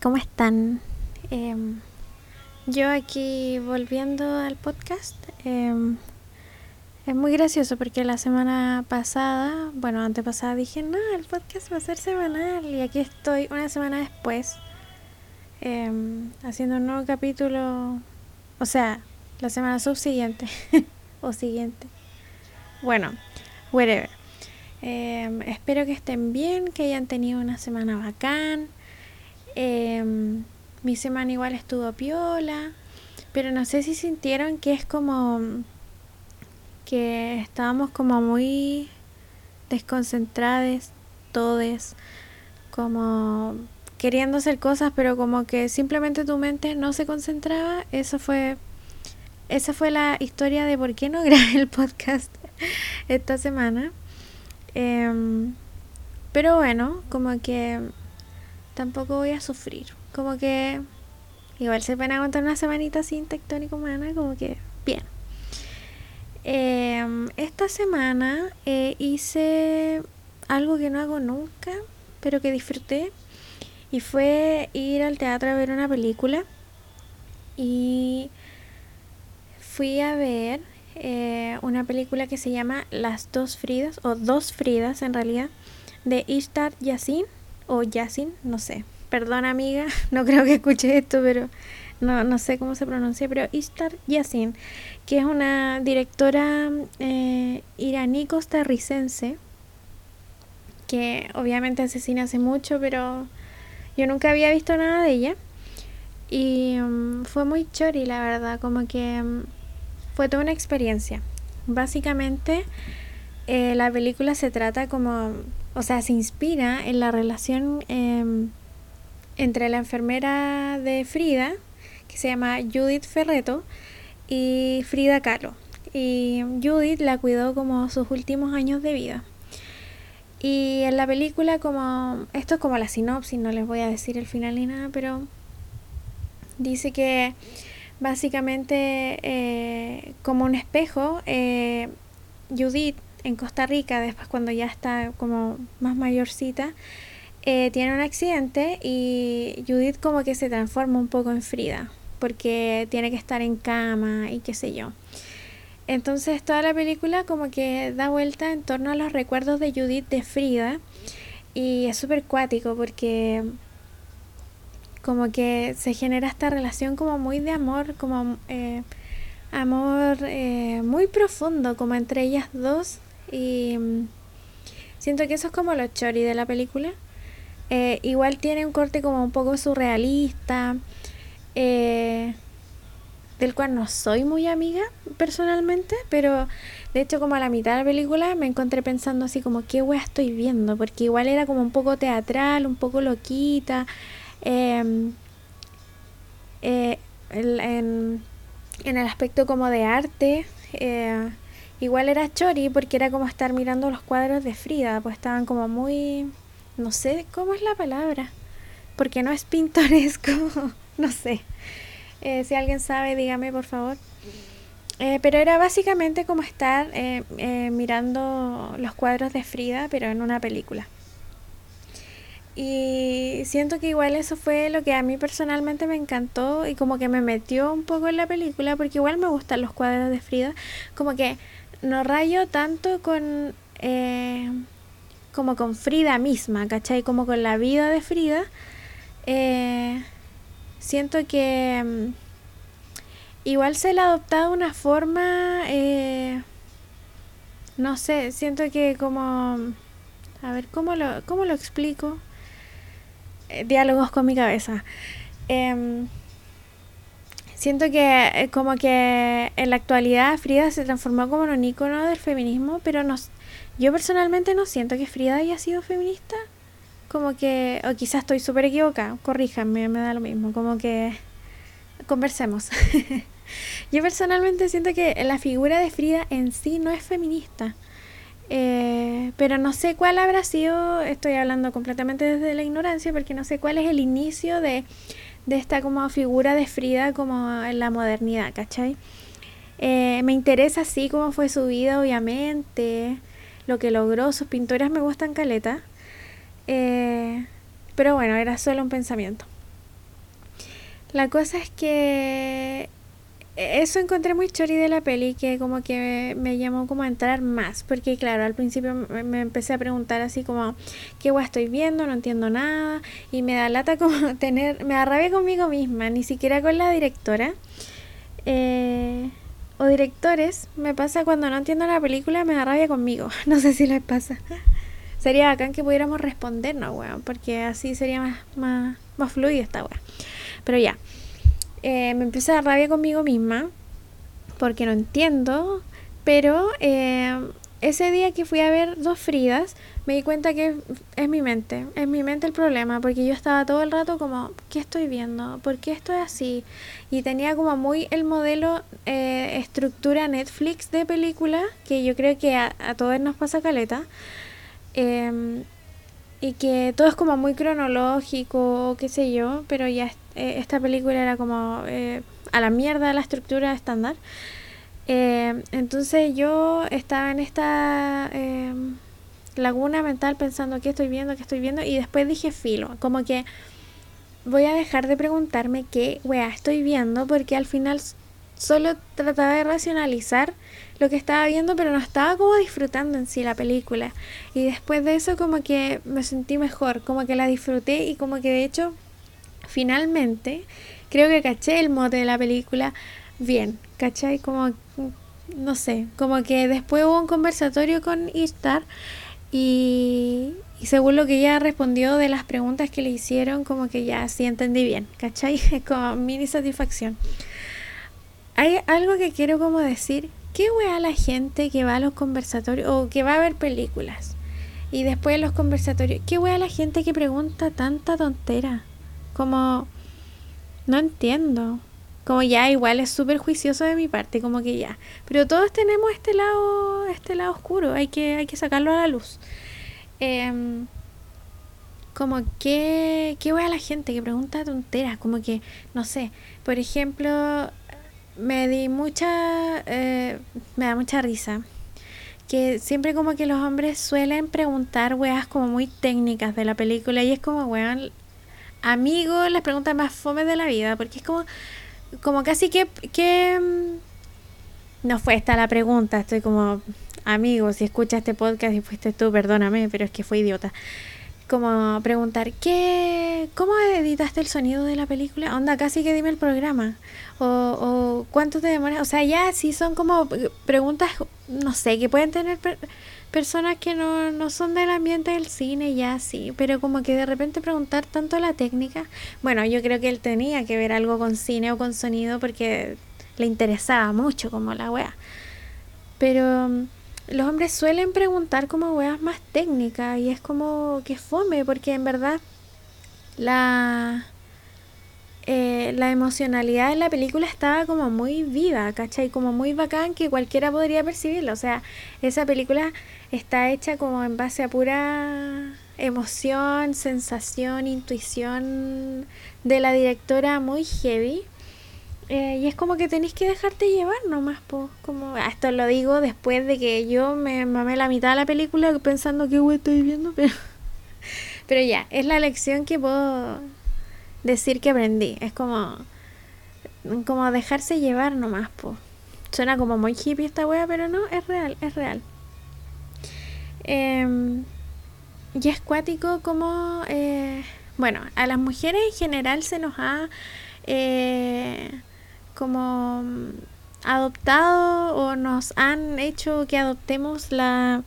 ¿cómo están? Em, yo aquí volviendo al podcast. Em, es muy gracioso porque la semana pasada, bueno, antepasada dije, no, el podcast va a ser semanal y aquí estoy una semana después em, haciendo un nuevo capítulo, o sea, la semana subsiguiente o siguiente. Bueno, whatever. espero que estén bien, que hayan tenido una semana bacán. Em, mi semana igual estuvo piola, pero no sé si sintieron que es como que estábamos como muy desconcentrados todos, como queriendo hacer cosas, pero como que simplemente tu mente no se concentraba. Eso fue esa fue la historia de por qué no grabé el podcast esta semana. Em, pero bueno, como que tampoco voy a sufrir. Como que igual se van a aguantar una semanita sin tectónico humana, como que bien. Em, esta semana eh, hice algo que no hago nunca, pero que disfruté. Y fue ir al teatro a ver una película. Y fui a ver eh, una película que se llama Las dos Fridas, o Dos Fridas en realidad, de Ishtar Yassin o Yasin, no sé. Perdón amiga, no creo que escuche esto, pero no, no sé cómo se pronuncia, pero Ishtar Yasin, que es una directora eh, iraní costarricense, que obviamente asesina hace mucho, pero yo nunca había visto nada de ella. Y mm, fue muy chori, la verdad, como que mm, fue toda una experiencia. Básicamente, eh, la película se trata como o sea, se inspira en la relación em, entre la enfermera de Frida, que se llama Judith Ferreto, y Frida Kahlo. Y Judith la cuidó como sus últimos años de vida. Y en la película, como. Esto es como la sinopsis, no les voy a decir el final ni nada, pero. Dice que básicamente, eh, como un espejo, eh, Judith en Costa Rica, después cuando ya está como más mayorcita, eh, tiene un accidente y Judith como que se transforma un poco en Frida, porque tiene que estar en cama y qué sé yo. Entonces toda la película como que da vuelta en torno a los recuerdos de Judith de Frida y es súper cuático porque como que se genera esta relación como muy de amor, como eh, amor eh, muy profundo como entre ellas dos y mm, siento que eso es como lo chori de la película. Eh, igual tiene un corte como un poco surrealista, eh, del cual no soy muy amiga personalmente, pero de hecho como a la mitad de la película me encontré pensando así como qué wea estoy viendo, porque igual era como un poco teatral, un poco loquita. Em, eh, en, en, el aspecto como de arte, Igual era chori porque era como estar mirando los cuadros de Frida, pues estaban como muy... no sé cómo es la palabra, porque no es pintoresco, no sé. Eh, si alguien sabe, dígame por favor. Eh, pero era básicamente como estar eh, mirando los cuadros de Frida, pero en una película. Y siento que igual eso fue lo que a mí personalmente me encantó y como que me metió un poco en la película, porque igual me gustan los cuadros de Frida, como que no rayo tanto con eh, como con Frida misma, ¿cachai? Como con la vida de Frida. Eh, siento que mm, igual se le ha adoptado una forma, eh, no sé, siento que como, a ver, ¿cómo lo, cómo lo explico? diálogos con mi cabeza. Siento que eh, como que en la actualidad Frida se transformó como en un icono del feminismo, pero no, yo personalmente no siento que Frida haya sido feminista. Como que, o quizás estoy súper equivocada, corríjanme, me da lo mismo, como que conversemos. yo personalmente siento que la figura de Frida en sí no es feminista. Eh, pero no sé cuál habrá sido, estoy hablando completamente desde la ignorancia, porque no sé cuál es el inicio de de esta como figura de Frida como en la modernidad, ¿cachai? Eh, me interesa así cómo fue su vida, obviamente, lo que logró, sus pinturas me gustan caleta. Eh, pero bueno, era solo un pensamiento. La cosa es que eso encontré muy chori de la peli que como que me llamó como a entrar más porque claro al principio me, empecé a preguntar así como qué guay estoy viendo no entiendo nada y me da lata como tener me da rabia conmigo misma ni siquiera con la directora eh, o directores me pasa cuando no entiendo la película me da rabia conmigo no sé si les pasa. Sería bacán que pudiéramos respondernos weón porque así sería más más, más fluido esta weón pero ya eh, me empieza a dar rabia conmigo misma porque no entiendo, pero eh, ese día que fui a ver dos Fridas, me di cuenta que es mi mente, es mi mente el problema, porque yo estaba todo el rato como, ¿qué estoy viendo? ¿Por qué esto es así? Y tenía como muy el modelo eh, estructura Netflix de película, que yo creo que a, a todos nos pasa caleta. Em, y que todo es como muy cronológico, qué sé yo, pero ya eh, esta película era como eh, a la mierda la estructura estándar. Eh, entonces yo estaba en esta laguna mental pensando qué estoy viendo, qué estoy viendo, y después dije filo, como que voy a dejar de preguntarme qué wea estoy viendo, porque al final solo trataba de racionalizar lo que estaba viendo, pero no estaba como disfrutando en sí la película. Y después de eso como que me sentí mejor, como que la disfruté y como que de hecho finalmente creo que caché el mote de la película bien, ¿cachai? Como, no sé, como que después hubo un conversatorio con Istar y, y según lo que ella respondió de las preguntas que le hicieron, como que ya sí entendí bien, ¿cachai? como mini satisfacción. Hay algo que quiero como decir ¿Qué wea la gente que va a los conversatorios o que va a ver películas? Y después de los conversatorios, ¿qué wea la gente que pregunta tanta tontera? Como, no entiendo. Como ya, igual es súper juicioso de mi parte, como que ya. Pero todos tenemos este lado, este lado oscuro, hay que, hay que sacarlo a la luz. Em, como que, ¿qué wea la gente que pregunta tonteras? Como que, no sé, por ejemplo, me di mucha, eh, me da mucha risa. Que siempre como que los hombres suelen preguntar weas como muy técnicas de la película y es como, weón, amigo, las preguntas más fome de la vida, porque es como, como casi que, que, mm, no fue esta la pregunta, estoy como, amigo, si escuchas este podcast y fuiste tú, perdóname, pero es que fue idiota como preguntar, ¿qué, ¿cómo editaste el sonido de la película? Onda, casi que dime el programa. O, o ¿cuánto te demora? O sea, ya sí son como preguntas, no sé, que pueden tener personas que no, no son del ambiente del cine, ya sí, pero como que de repente preguntar tanto la técnica. Bueno, yo creo que él tenía que ver algo con cine o con sonido porque le interesaba mucho como la wea. Pero los hombres suelen preguntar como weas más técnicas y es como que fome porque en verdad la eh, la emocionalidad de la película estaba como muy viva, ¿cachai? Como muy bacán que cualquiera podría percibirlo. O sea, esa película está hecha como en base a pura emoción, sensación, intuición de la directora muy heavy. Eh, y es como que tenéis que dejarte llevar nomás, pues. Como, ah, esto lo digo después de que yo me mamé la mitad de la película pensando que estoy viendo, pero. Pero ya, es la lección que puedo decir que aprendí. Es como. Como dejarse llevar nomás, pues. Suena como muy hippie esta wea, pero no, es real, es real. Em, y es cuático como. Eh, bueno, a las mujeres en general se nos ha. Eh, como adoptado o nos han hecho que adoptemos la,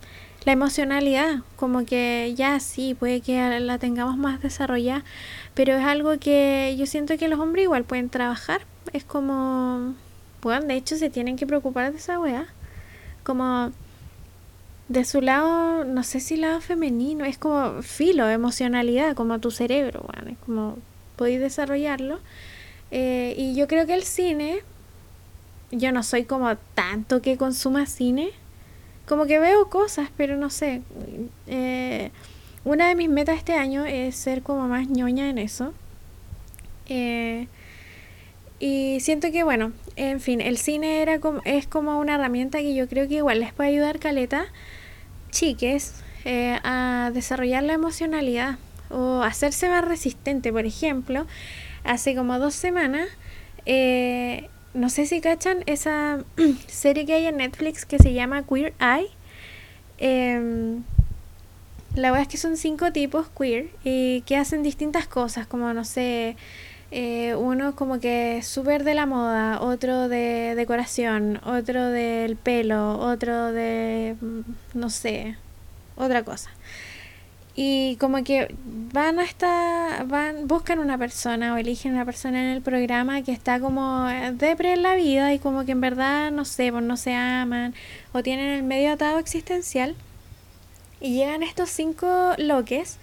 la emocionalidad, como que ya sí, puede que la tengamos más desarrollada, pero es algo que yo siento que los hombres igual pueden trabajar, es como, bueno, de hecho se tienen que preocupar de esa weá, como de su lado, no sé si lado femenino, es como filo, emocionalidad, como tu cerebro, bueno, es como podéis desarrollarlo eh, y yo creo que el cine, yo no soy como tanto que consuma cine, como que veo cosas, pero no sé. Eh, una de mis metas este año es ser como más ñoña en eso. Eh, y siento que, bueno, en fin, el cine era como, es como una herramienta que yo creo que igual les puede ayudar, Caleta, chiques, a desarrollar la emocionalidad o hacerse más resistente. Por ejemplo, hace como dos semanas, eh, no sé si cachan esa serie que hay en Netflix que se llama Queer Eye. Em, la verdad es que son cinco tipos queer y que hacen distintas cosas, como no sé, eh, uno como que súper de la moda, otro de decoración, otro del pelo, otro de, mm, no sé, otra cosa. Y como que van hasta, van, buscan una persona o eligen una persona en el programa que está como depre en la vida y como que en verdad, no sé, pues no se aman o tienen el medio atado existencial. Y llegan estos cinco loques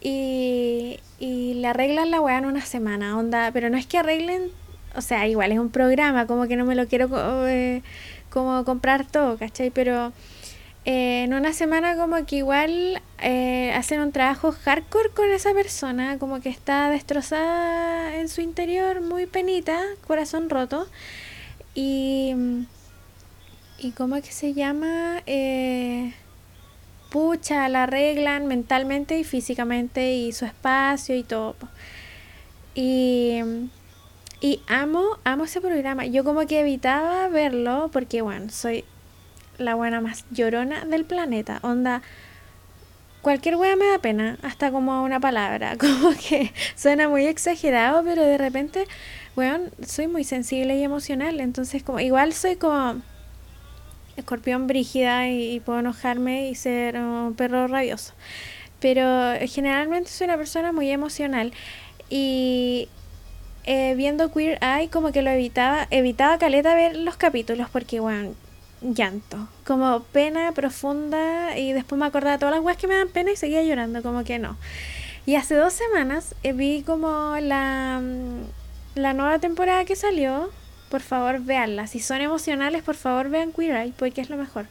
y, y le arreglan la weá en una semana, onda, pero no es que arreglen, o sea, igual es un programa, como que no me lo quiero eh, como comprar todo, ¿cachai? Pero eh, en una semana como que igual eh, hacen un trabajo hardcore con esa persona, como que está destrozada en su interior, muy penita, corazón roto. Y, y ¿cómo es que se llama? Eh, pucha, la arreglan mentalmente y físicamente y su espacio y todo. Y, y amo, amo ese programa. Yo como que evitaba verlo porque, bueno, soy la buena más llorona del planeta. Onda, cualquier wea me da pena, hasta como una palabra. Como que suena muy exagerado, pero de repente, weón, soy muy sensible y emocional. Entonces, como igual soy como escorpión brígida y, puedo enojarme y ser un perro rabioso. Pero generalmente soy una persona muy emocional. Y eh, viendo Queer Eye, como que lo evitaba, evitaba caleta ver los capítulos, porque, bueno, llanto, como pena profunda y después me acordaba de todas las weas que me dan pena y seguía llorando, como que no. Y hace dos semanas eh, vi como la, mm, la nueva temporada que salió, por favor veanla, si son emocionales por favor vean Queer Eye porque es lo mejor.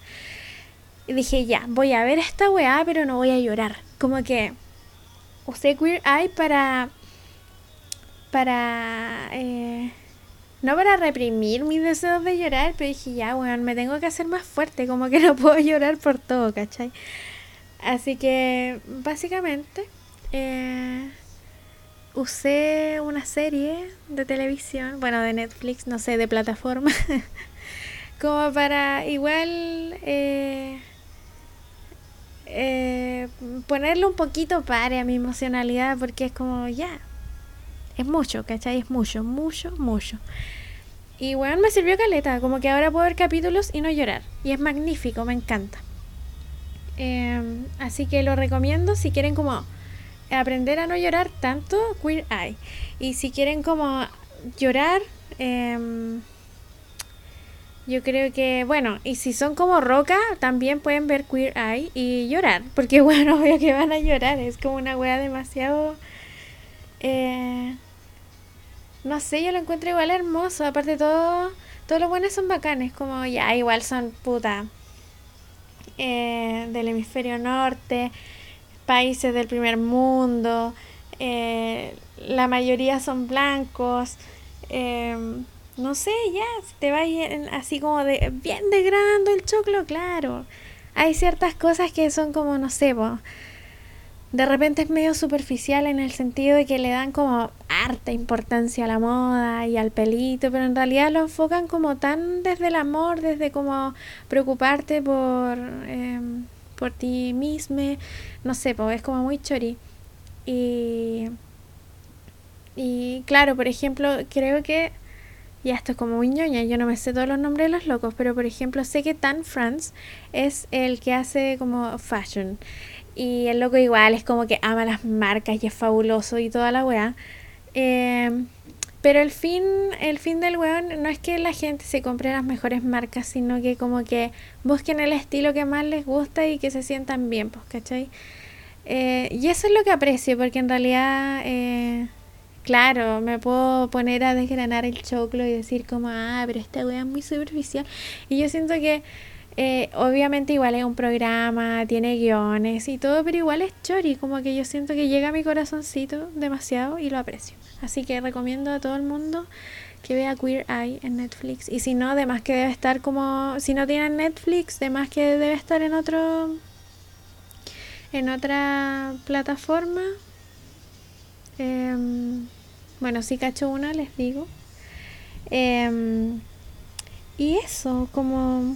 Y dije ya, voy a ver esta wea pero no voy a llorar, como que usé Queer Eye para... para... Eh, no para reprimir mis deseos de llorar, pero dije, ya, weón, me tengo que hacer más fuerte, como que no puedo llorar por todo, ¿cachai? Así que, básicamente, eh, usé una serie de televisión, bueno, de Netflix, no sé, de plataforma, como para igual eh, eh, ponerle un poquito pare a mi emocionalidad, porque es como, ya, es mucho, ¿cachai? Es mucho, mucho, mucho. Y bueno, me sirvió caleta, como que ahora puedo ver capítulos y no llorar. Y es magnífico, me encanta. Em, así que lo recomiendo si quieren como aprender a no llorar tanto, Queer Eye. Y si quieren como llorar, em, yo creo que, bueno, y si son como roca, también pueden ver Queer Eye y llorar. Porque bueno, obvio que van a llorar, es como una wea demasiado... Eh, no sé, yo lo encuentro igual hermoso. Aparte, todo, todos los buenos son bacanes. Como ya, igual son puta. Eh, del hemisferio norte, países del primer mundo. Eh, la mayoría son blancos. Eh, no sé, ya, te vas así como de bien degradando el choclo, claro. Hay ciertas cosas que son como, no sé, de repente es medio superficial en el sentido de que le dan como harta importancia a la moda y al pelito, pero en realidad lo enfocan como tan desde el amor, desde como preocuparte por, em, por ti mismo, no sé, pues es como muy chori. Y, y claro, por ejemplo, creo que, ya esto es como muy ñoña, yo no me sé todos los nombres de los locos, pero por ejemplo sé que Tan France es el que hace como fashion. Y el loco igual es como que ama las marcas y es fabuloso y toda la weá. Em, pero el fin, el fin del weón no es que la gente se compre las mejores marcas, sino que como que busquen el estilo que más les gusta y que se sientan bien, pues, ¿cachai? Eh, y eso es lo que aprecio, porque en realidad, eh, claro, me puedo poner a desgranar el choclo y decir como, ah, pero esta weá es muy superficial. Y yo siento que eh, obviamente igual es un programa, tiene guiones y todo, pero igual es chori, como que yo siento que llega a mi corazoncito demasiado y lo aprecio. Así que recomiendo a todo el mundo que vea Queer Eye en Netflix. Y si no, además que debe estar como, si no tienen Netflix, además que debe estar en otro, en otra plataforma. Em, bueno, si cacho una, les digo. Em, y eso, como...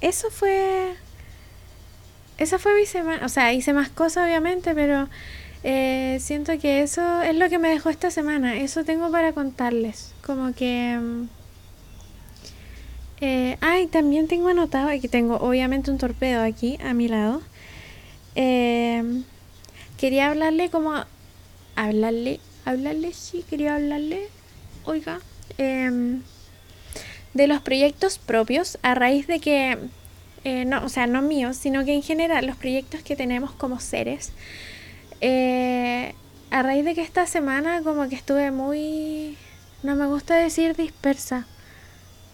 Eso fue... Esa fue mi semana. O sea, hice más cosas obviamente, pero eh, siento que eso es lo que me dejó esta semana. Eso tengo para contarles. Como que... Em, eh, ay, también tengo anotado, aquí tengo obviamente un torpedo aquí a mi lado. Em, quería hablarle como... Hablarle, hablarle, sí, quería hablarle. Oiga. Em, de los proyectos propios a raíz de que, eh, no, o sea, no míos, sino que en general los proyectos que tenemos como seres. Eh, a raíz de que esta semana como que estuve muy, no me gusta decir dispersa,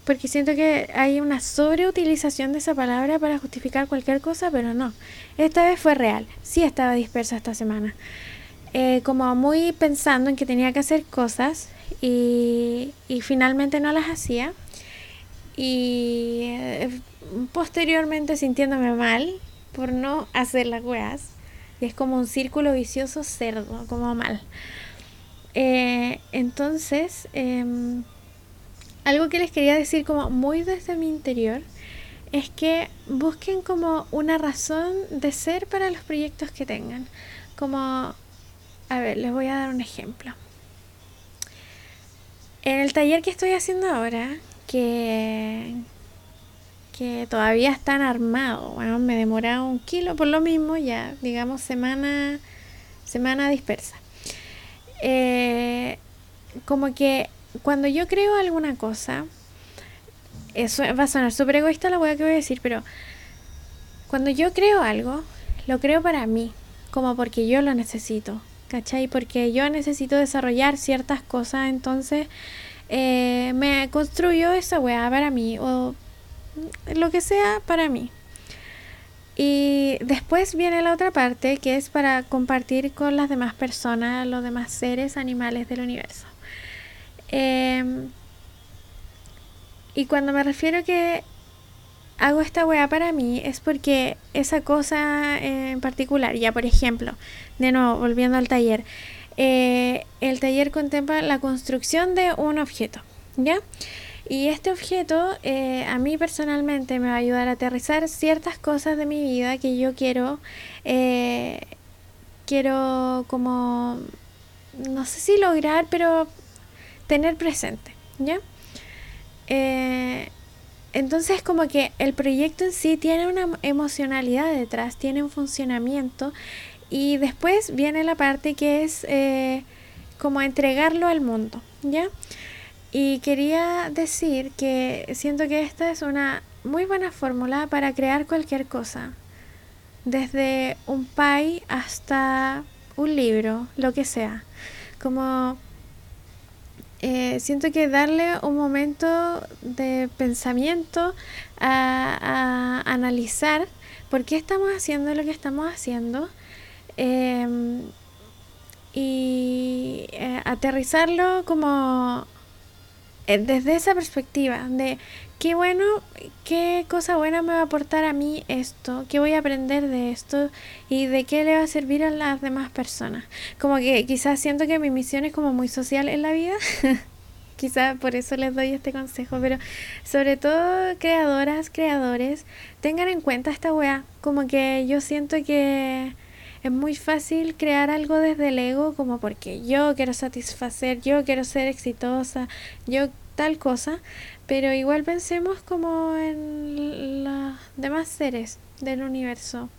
porque siento que hay una sobreutilización de esa palabra para justificar cualquier cosa, pero no. Esta vez fue real. Sí estaba dispersa esta semana. Eh, como muy pensando en que tenía que hacer cosas y, y finalmente no las hacía. Y eh, posteriormente sintiéndome mal por no hacer las weas. Es como un círculo vicioso cerdo, como mal. Eh, entonces, em, algo que les quería decir como muy desde mi interior es que busquen como una razón de ser para los proyectos que tengan. Como, a ver, les voy a dar un ejemplo. En el taller que estoy haciendo ahora, que, que todavía están armados, bueno, me demora un kilo por lo mismo, ya, digamos, semana, semana dispersa. Eh, como que cuando yo creo alguna cosa, eso va a sonar súper egoísta la hueá que voy a decir, pero cuando yo creo algo, lo creo para mí, como porque yo lo necesito, ¿cachai? Porque yo necesito desarrollar ciertas cosas, entonces eh, me construyo esa weá para mí, o lo que sea para mí. Y después viene la otra parte que es para compartir con las demás personas, los demás seres, animales del universo. Em, y cuando me refiero que hago esta weá para mí es porque esa cosa en particular, ya por ejemplo, de nuevo, volviendo al taller, eh, el taller contempla la construcción de un objeto, ¿ya? Y este objeto eh, a mí personalmente me va a ayudar a aterrizar ciertas cosas de mi vida que yo quiero, eh, quiero como, no sé si lograr, pero tener presente, ¿ya? Eh, entonces como que el proyecto en sí tiene una emocionalidad detrás, tiene un funcionamiento y después viene la parte que es como entregarlo al mundo, ¿ya? Y quería decir que siento que esta es una muy buena fórmula para crear cualquier cosa, desde un pie hasta un libro, lo que sea. Como eh, siento que darle un momento de pensamiento a, analizar por qué estamos haciendo lo que estamos haciendo em, y eh, aterrizarlo como desde esa perspectiva de qué bueno, qué cosa buena me va a aportar a mí esto, qué voy a aprender de esto y de qué le va a servir a las demás personas. Como que quizás siento que mi misión es como muy social en la vida. quizás por eso les doy este consejo, pero sobre todo creadoras, creadores, tengan en cuenta esta weá. Como que yo siento que es muy fácil crear algo desde el ego, como porque yo quiero satisfacer, yo quiero ser exitosa, yo tal cosa, pero igual pensemos como en los demás seres del universo.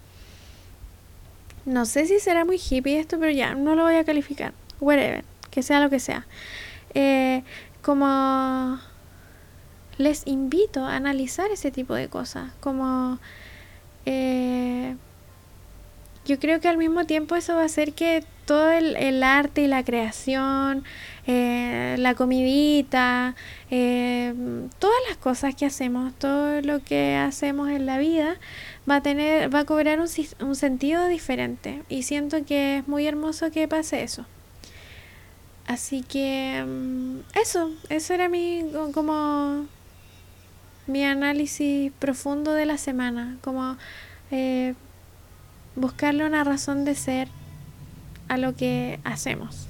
No sé si será muy hippie esto, pero ya, no lo voy a calificar. Whatever, que sea lo que sea. Eh, como les invito a analizar ese tipo de cosas. Como eh, yo creo que al mismo tiempo eso va a hacer que todo el, arte y la creación, eh, la comidita, eh, todas las cosas que hacemos, todo lo que hacemos en la vida va a tener, va a cobrar un, un sentido diferente y siento que es muy hermoso que pase eso. Así que mm, eso, eso era mi como mi análisis profundo de la semana, como eh, buscarle una razón de ser a lo que hacemos.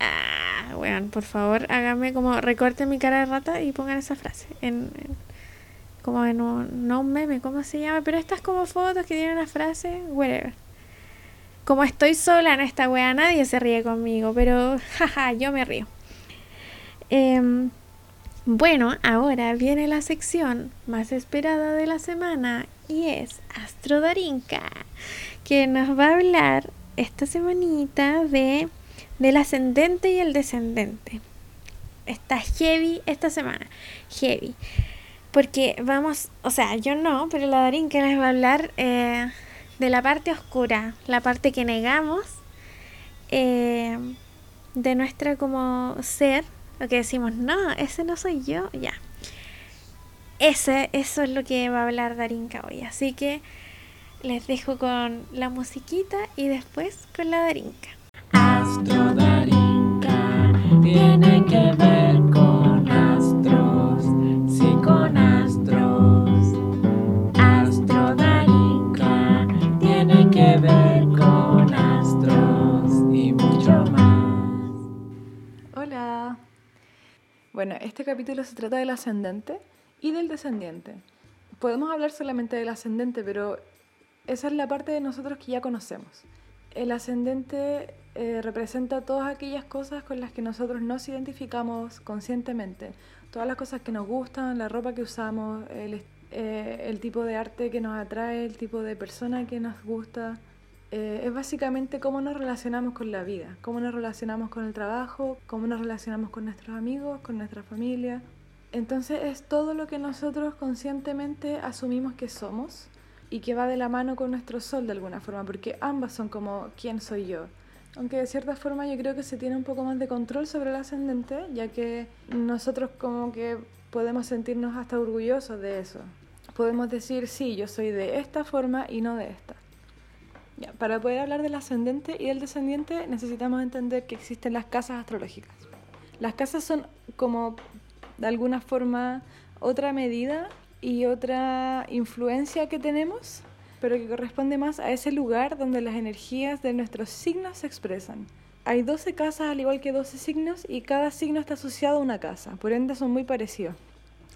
Ah, weón, por favor, hágame como recorte mi cara de rata y pongan esa frase en, como en un, no un meme, ¿cómo se llama? Pero estas como fotos que tienen una frase, whatever. Como estoy sola en esta wea, nadie se ríe conmigo, pero jaja, yo me río. Em, bueno, ahora viene la sección más esperada de la semana y es Astro Darinka, que nos va a hablar esta semanita de del ascendente y el descendente. Está heavy esta semana, heavy. Porque vamos, o sea, yo no, pero la Darinka les va a hablar eh, de la parte oscura, la parte que negamos eh, de nuestra como ser lo que decimos, no, ese no soy yo, ya. Ese, eso es lo que va a hablar Darinka hoy. Así que les dejo con la musiquita y después con la Darinka. Astro Darinka tiene que ver con astros, sí con astros. Astro Darinka tiene que ver con astros y mucho más. Hola. Bueno, este capítulo se trata del ascendente y del descendiente. Podemos hablar solamente del ascendente, pero esa es la parte de nosotros que ya conocemos. El ascendente eh, representa todas aquellas cosas con las que nosotros nos identificamos conscientemente. Todas las cosas que nos gustan, la ropa que usamos, el, eh, tipo de arte que nos atrae, el tipo de persona que nos gusta, eh, es básicamente cómo nos relacionamos con la vida, cómo nos relacionamos con el trabajo, cómo nos relacionamos con nuestros amigos, con nuestra familia. Entonces es todo lo que nosotros conscientemente asumimos que somos y que va de la mano con nuestro sol de alguna forma, porque ambas son como quién soy yo. Aunque de cierta forma yo creo que se tiene un poco más de control sobre el ascendente, ya que nosotros como que podemos sentirnos hasta orgullosos de eso. Podemos decir, sí, yo soy de esta forma y no de esta para poder hablar del ascendente y del descendiente necesitamos entender que existen las casas astrológicas. Las casas son como de alguna forma otra medida y otra influencia que tenemos, pero que corresponde más a ese lugar donde las energías de nuestros signos se expresan. Hay 12 casas al igual que 12 signos y cada signo está asociado a una casa, por ende son muy parecidos.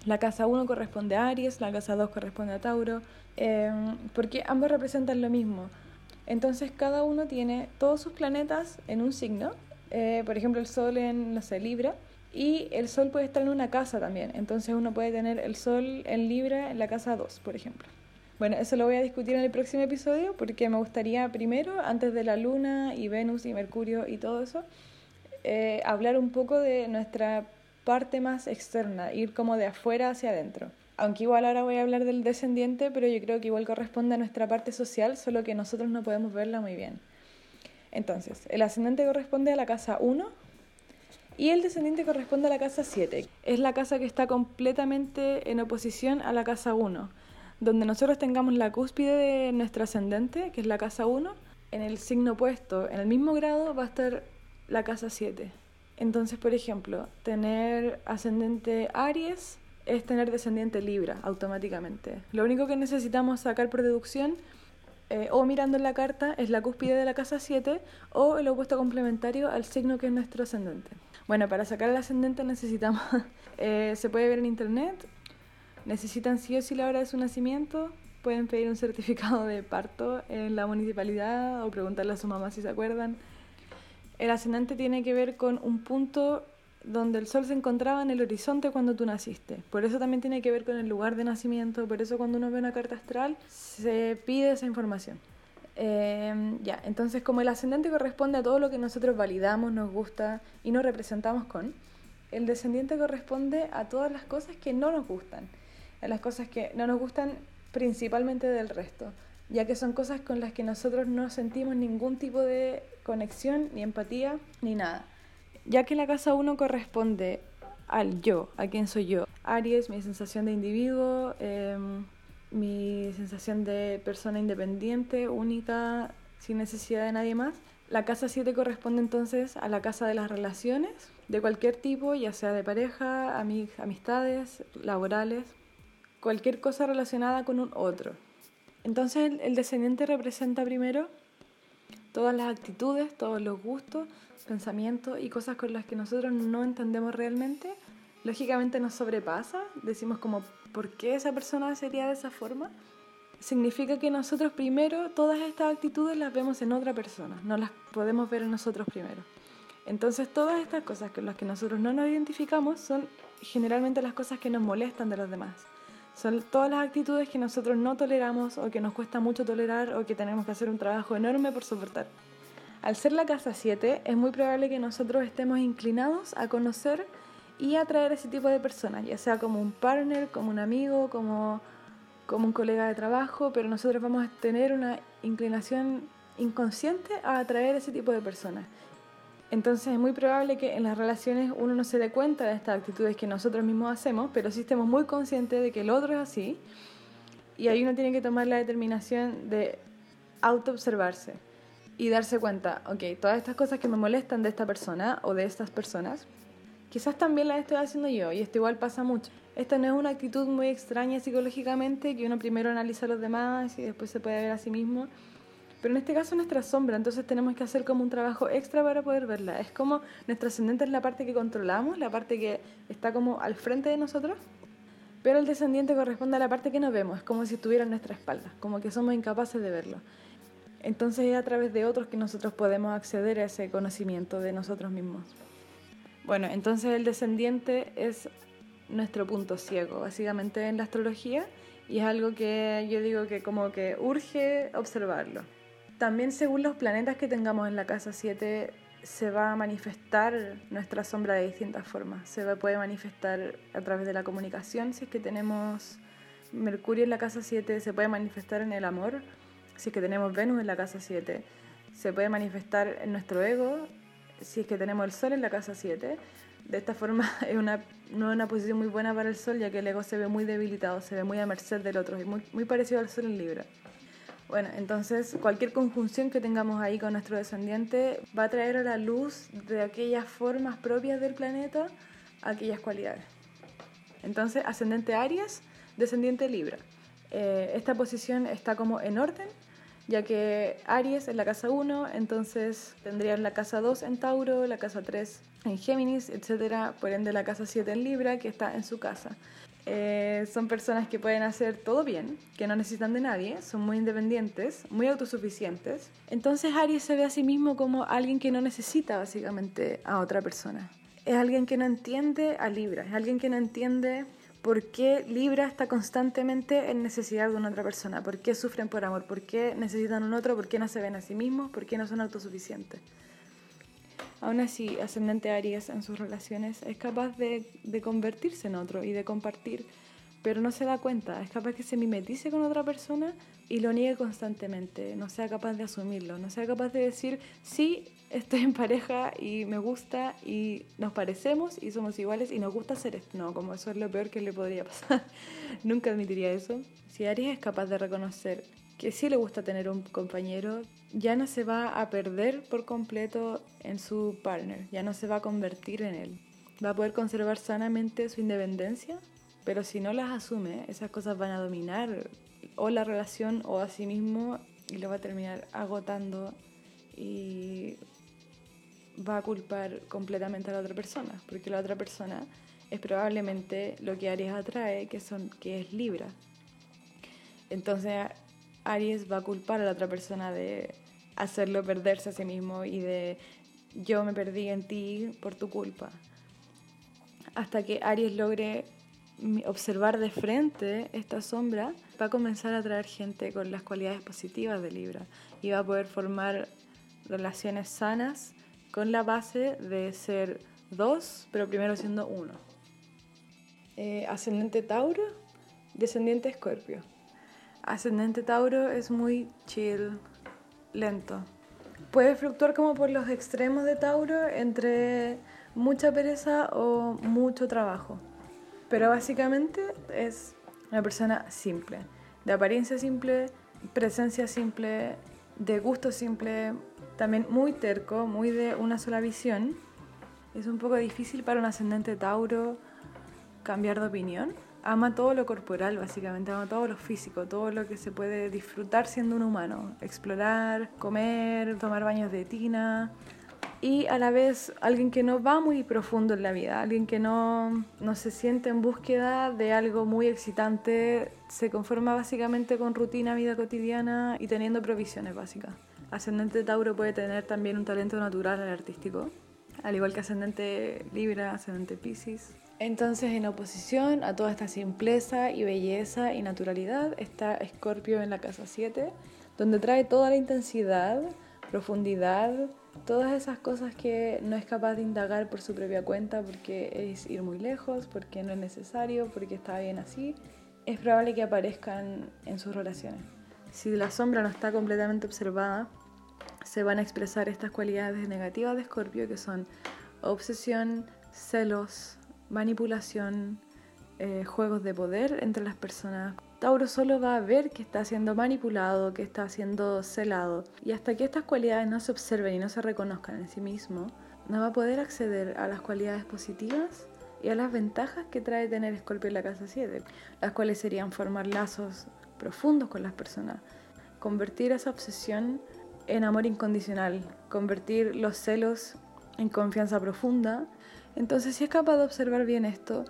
La casa 1 corresponde a Aries, la casa 2 corresponde a Tauro, eh, porque ambos representan lo mismo. Entonces cada uno tiene todos sus planetas en un signo, eh, por ejemplo el Sol en, no sé, Libra, y el Sol puede estar en una casa también, entonces uno puede tener el Sol en Libra en la casa 2, por ejemplo. Bueno, eso lo voy a discutir en el próximo episodio porque me gustaría primero, antes de la Luna y Venus y Mercurio y todo eso, eh, hablar un poco de nuestra parte más externa, ir como de afuera hacia adentro aunque igual ahora voy a hablar del descendiente, pero yo creo que igual corresponde a nuestra parte social, solo que nosotros no podemos verla muy bien. Entonces, el ascendente corresponde a la casa 1 y el descendiente corresponde a la casa 7. Es la casa que está completamente en oposición a la casa 1. Donde nosotros tengamos la cúspide de nuestro ascendente, que es la casa 1, en el signo opuesto, en el mismo grado, va a estar la casa 7. Entonces, por ejemplo, tener ascendente Aries es tener descendiente Libra automáticamente. Lo único que necesitamos sacar por deducción eh, o mirando en la carta es la cúspide de la casa 7 o el opuesto complementario al signo que es nuestro ascendente. Bueno, para sacar el ascendente necesitamos, eh, se puede ver en internet, necesitan sí o sí la hora de su nacimiento, pueden pedir un certificado de parto en la municipalidad o preguntarle a su mamá si se acuerdan. El ascendente tiene que ver con un punto donde el sol se encontraba en el horizonte cuando tú naciste. Por eso también tiene que ver con el lugar de nacimiento, por eso cuando uno ve una carta astral se pide esa información. Em, ya, entonces como el ascendente corresponde a todo lo que nosotros validamos, nos gusta y nos representamos con, el descendiente corresponde a todas las cosas que no nos gustan, a las cosas que no nos gustan principalmente del resto, ya que son cosas con las que nosotros no sentimos ningún tipo de conexión, ni empatía, ni nada ya que la casa 1 corresponde al yo, a quién soy yo. Aries, mi sensación de individuo, em, mi sensación de persona independiente, única, sin necesidad de nadie más. La casa 7 corresponde entonces a la casa de las relaciones, de cualquier tipo, ya sea de pareja, amistades, laborales, cualquier cosa relacionada con un otro. Entonces el descendiente representa primero todas las actitudes, todos los gustos, pensamientos y cosas con las que nosotros no entendemos realmente, lógicamente nos sobrepasa, decimos como, ¿por qué esa persona sería de esa forma? Significa que nosotros primero todas estas actitudes las vemos en otra persona, no las podemos ver en nosotros primero. Entonces todas estas cosas con las que nosotros no nos identificamos son generalmente las cosas que nos molestan de los demás. Son todas las actitudes que nosotros no toleramos o que nos cuesta mucho tolerar o que tenemos que hacer un trabajo enorme por soportar. Al ser la casa 7, es muy probable que nosotros estemos inclinados a conocer y atraer ese tipo de personas, ya sea como un partner, como un amigo, como, como un colega de trabajo, pero nosotros vamos a tener una inclinación inconsciente a atraer ese tipo de personas. Entonces es muy probable que en las relaciones uno no se dé cuenta de estas actitudes que nosotros mismos hacemos, pero sí estemos muy conscientes de que el otro es así. Y ahí uno tiene que tomar la determinación de autoobservarse y darse cuenta, ok, todas estas cosas que me molestan de esta persona o de estas personas, quizás también las estoy haciendo yo y esto igual pasa mucho. Esta no es una actitud muy extraña psicológicamente, que uno primero analiza a los demás y después se puede ver a sí mismo pero en este caso nuestra sombra, entonces tenemos que hacer como un trabajo extra para poder verla. Es como nuestro ascendente es la parte que controlamos, la parte que está como al frente de nosotros, pero el descendiente corresponde a la parte que no vemos, es como si estuviera en nuestra espalda, como que somos incapaces de verlo. Entonces es a través de otros que nosotros podemos acceder a ese conocimiento de nosotros mismos. Bueno, entonces el descendiente es nuestro punto ciego, básicamente en la astrología, y es algo que yo digo que como que urge observarlo. También según los planetas que tengamos en la casa 7 se va a manifestar nuestra sombra de distintas formas. Se puede manifestar a través de la comunicación, si es que tenemos Mercurio en la casa 7, se puede manifestar en el amor, si es que tenemos Venus en la casa 7, se puede manifestar en nuestro ego, si es que tenemos el Sol en la casa 7. De esta forma es una, no es una posición muy buena para el Sol, ya que el ego se ve muy debilitado, se ve muy a merced del otro, y muy, muy parecido al Sol en Libra. Bueno, entonces cualquier conjunción que tengamos ahí con nuestro descendiente va a traer a la luz de aquellas formas propias del planeta aquellas cualidades. Entonces, ascendente Aries, descendiente Libra. Eh, esta posición está como en orden, ya que Aries es la casa 1, entonces tendrían la casa 2 en Tauro, la casa 3 en Géminis, etc. Por ende, la casa 7 en Libra, que está en su casa. Eh, son personas que pueden hacer todo bien, que no necesitan de nadie, son muy independientes, muy autosuficientes. Entonces Aries se ve a sí mismo como alguien que no necesita básicamente a otra persona. Es alguien que no entiende a Libra, es alguien que no entiende por qué Libra está constantemente en necesidad de una otra persona, por qué sufren por amor, por qué necesitan un otro, por qué no se ven a sí mismos, por qué no son autosuficientes. Aún así, ascendente Aries en sus relaciones es capaz de, convertirse en otro y de compartir, pero no se da cuenta, es capaz que se mimetice con otra persona y lo niegue constantemente, no sea capaz de asumirlo, no sea capaz de decir, sí, estoy en pareja y me gusta y nos parecemos y somos iguales y nos gusta hacer esto. No, como eso es lo peor que le podría pasar. Nunca admitiría eso. Si Aries es capaz de reconocer que sí le gusta tener un compañero, ya no se va a perder por completo en su partner, ya no se va a convertir en él. Va a poder conservar sanamente su independencia, pero si no las asume, esas cosas van a dominar o la relación o a sí mismo y lo va a terminar agotando y va a culpar completamente a la otra persona, porque la otra persona es probablemente lo que Aries atrae, que, son, que es Libra. Entonces Aries va a culpar a la otra persona de hacerlo perderse a sí mismo y de yo me perdí en ti por tu culpa. Hasta que Aries logre observar de frente esta sombra, va a comenzar a atraer gente con las cualidades positivas de Libra y va a poder formar relaciones sanas con la base de ser dos, pero primero siendo uno. Eh, ascendente Tauro, descendiente Escorpio. Ascendente Tauro es muy chill, lento. Puede fluctuar como por los extremos de Tauro entre mucha pereza o mucho trabajo. Pero básicamente es una persona simple, de apariencia simple, presencia simple, de gusto simple, también muy terco, muy de una sola visión. Es un poco difícil para un ascendente Tauro cambiar de opinión ama todo lo corporal, básicamente, ama todo lo físico, todo lo que se puede disfrutar siendo un humano, explorar, comer, tomar baños de tina, y a la vez alguien que no va muy profundo en la vida, alguien que no, no se siente en búsqueda de algo muy excitante, se conforma básicamente con rutina, vida cotidiana y teniendo provisiones básicas. Ascendente Tauro puede tener también un talento natural al artístico, al igual que ascendente Libra, ascendente Pisces. Entonces, en oposición a toda esta simpleza y belleza y naturalidad, está Escorpio en la casa 7, donde trae toda la intensidad, profundidad, todas esas cosas que no es capaz de indagar por su propia cuenta porque es ir muy lejos, porque no es necesario, porque está bien así, es probable que aparezcan en sus relaciones. Si la sombra no está completamente observada, se van a expresar estas cualidades negativas de Escorpio que son obsesión, celos, manipulación, eh, juegos de poder entre las personas, Tauro solo va a ver que está siendo manipulado, que está siendo celado. Y hasta que estas cualidades no se observen y no se reconozcan en sí mismo, no va a poder acceder a las cualidades positivas y a las ventajas que trae tener Escorpio en la casa 7, las cuales serían formar lazos profundos con las personas, convertir esa obsesión en amor incondicional, convertir los celos en confianza profunda. Entonces, si es capaz de observar bien esto,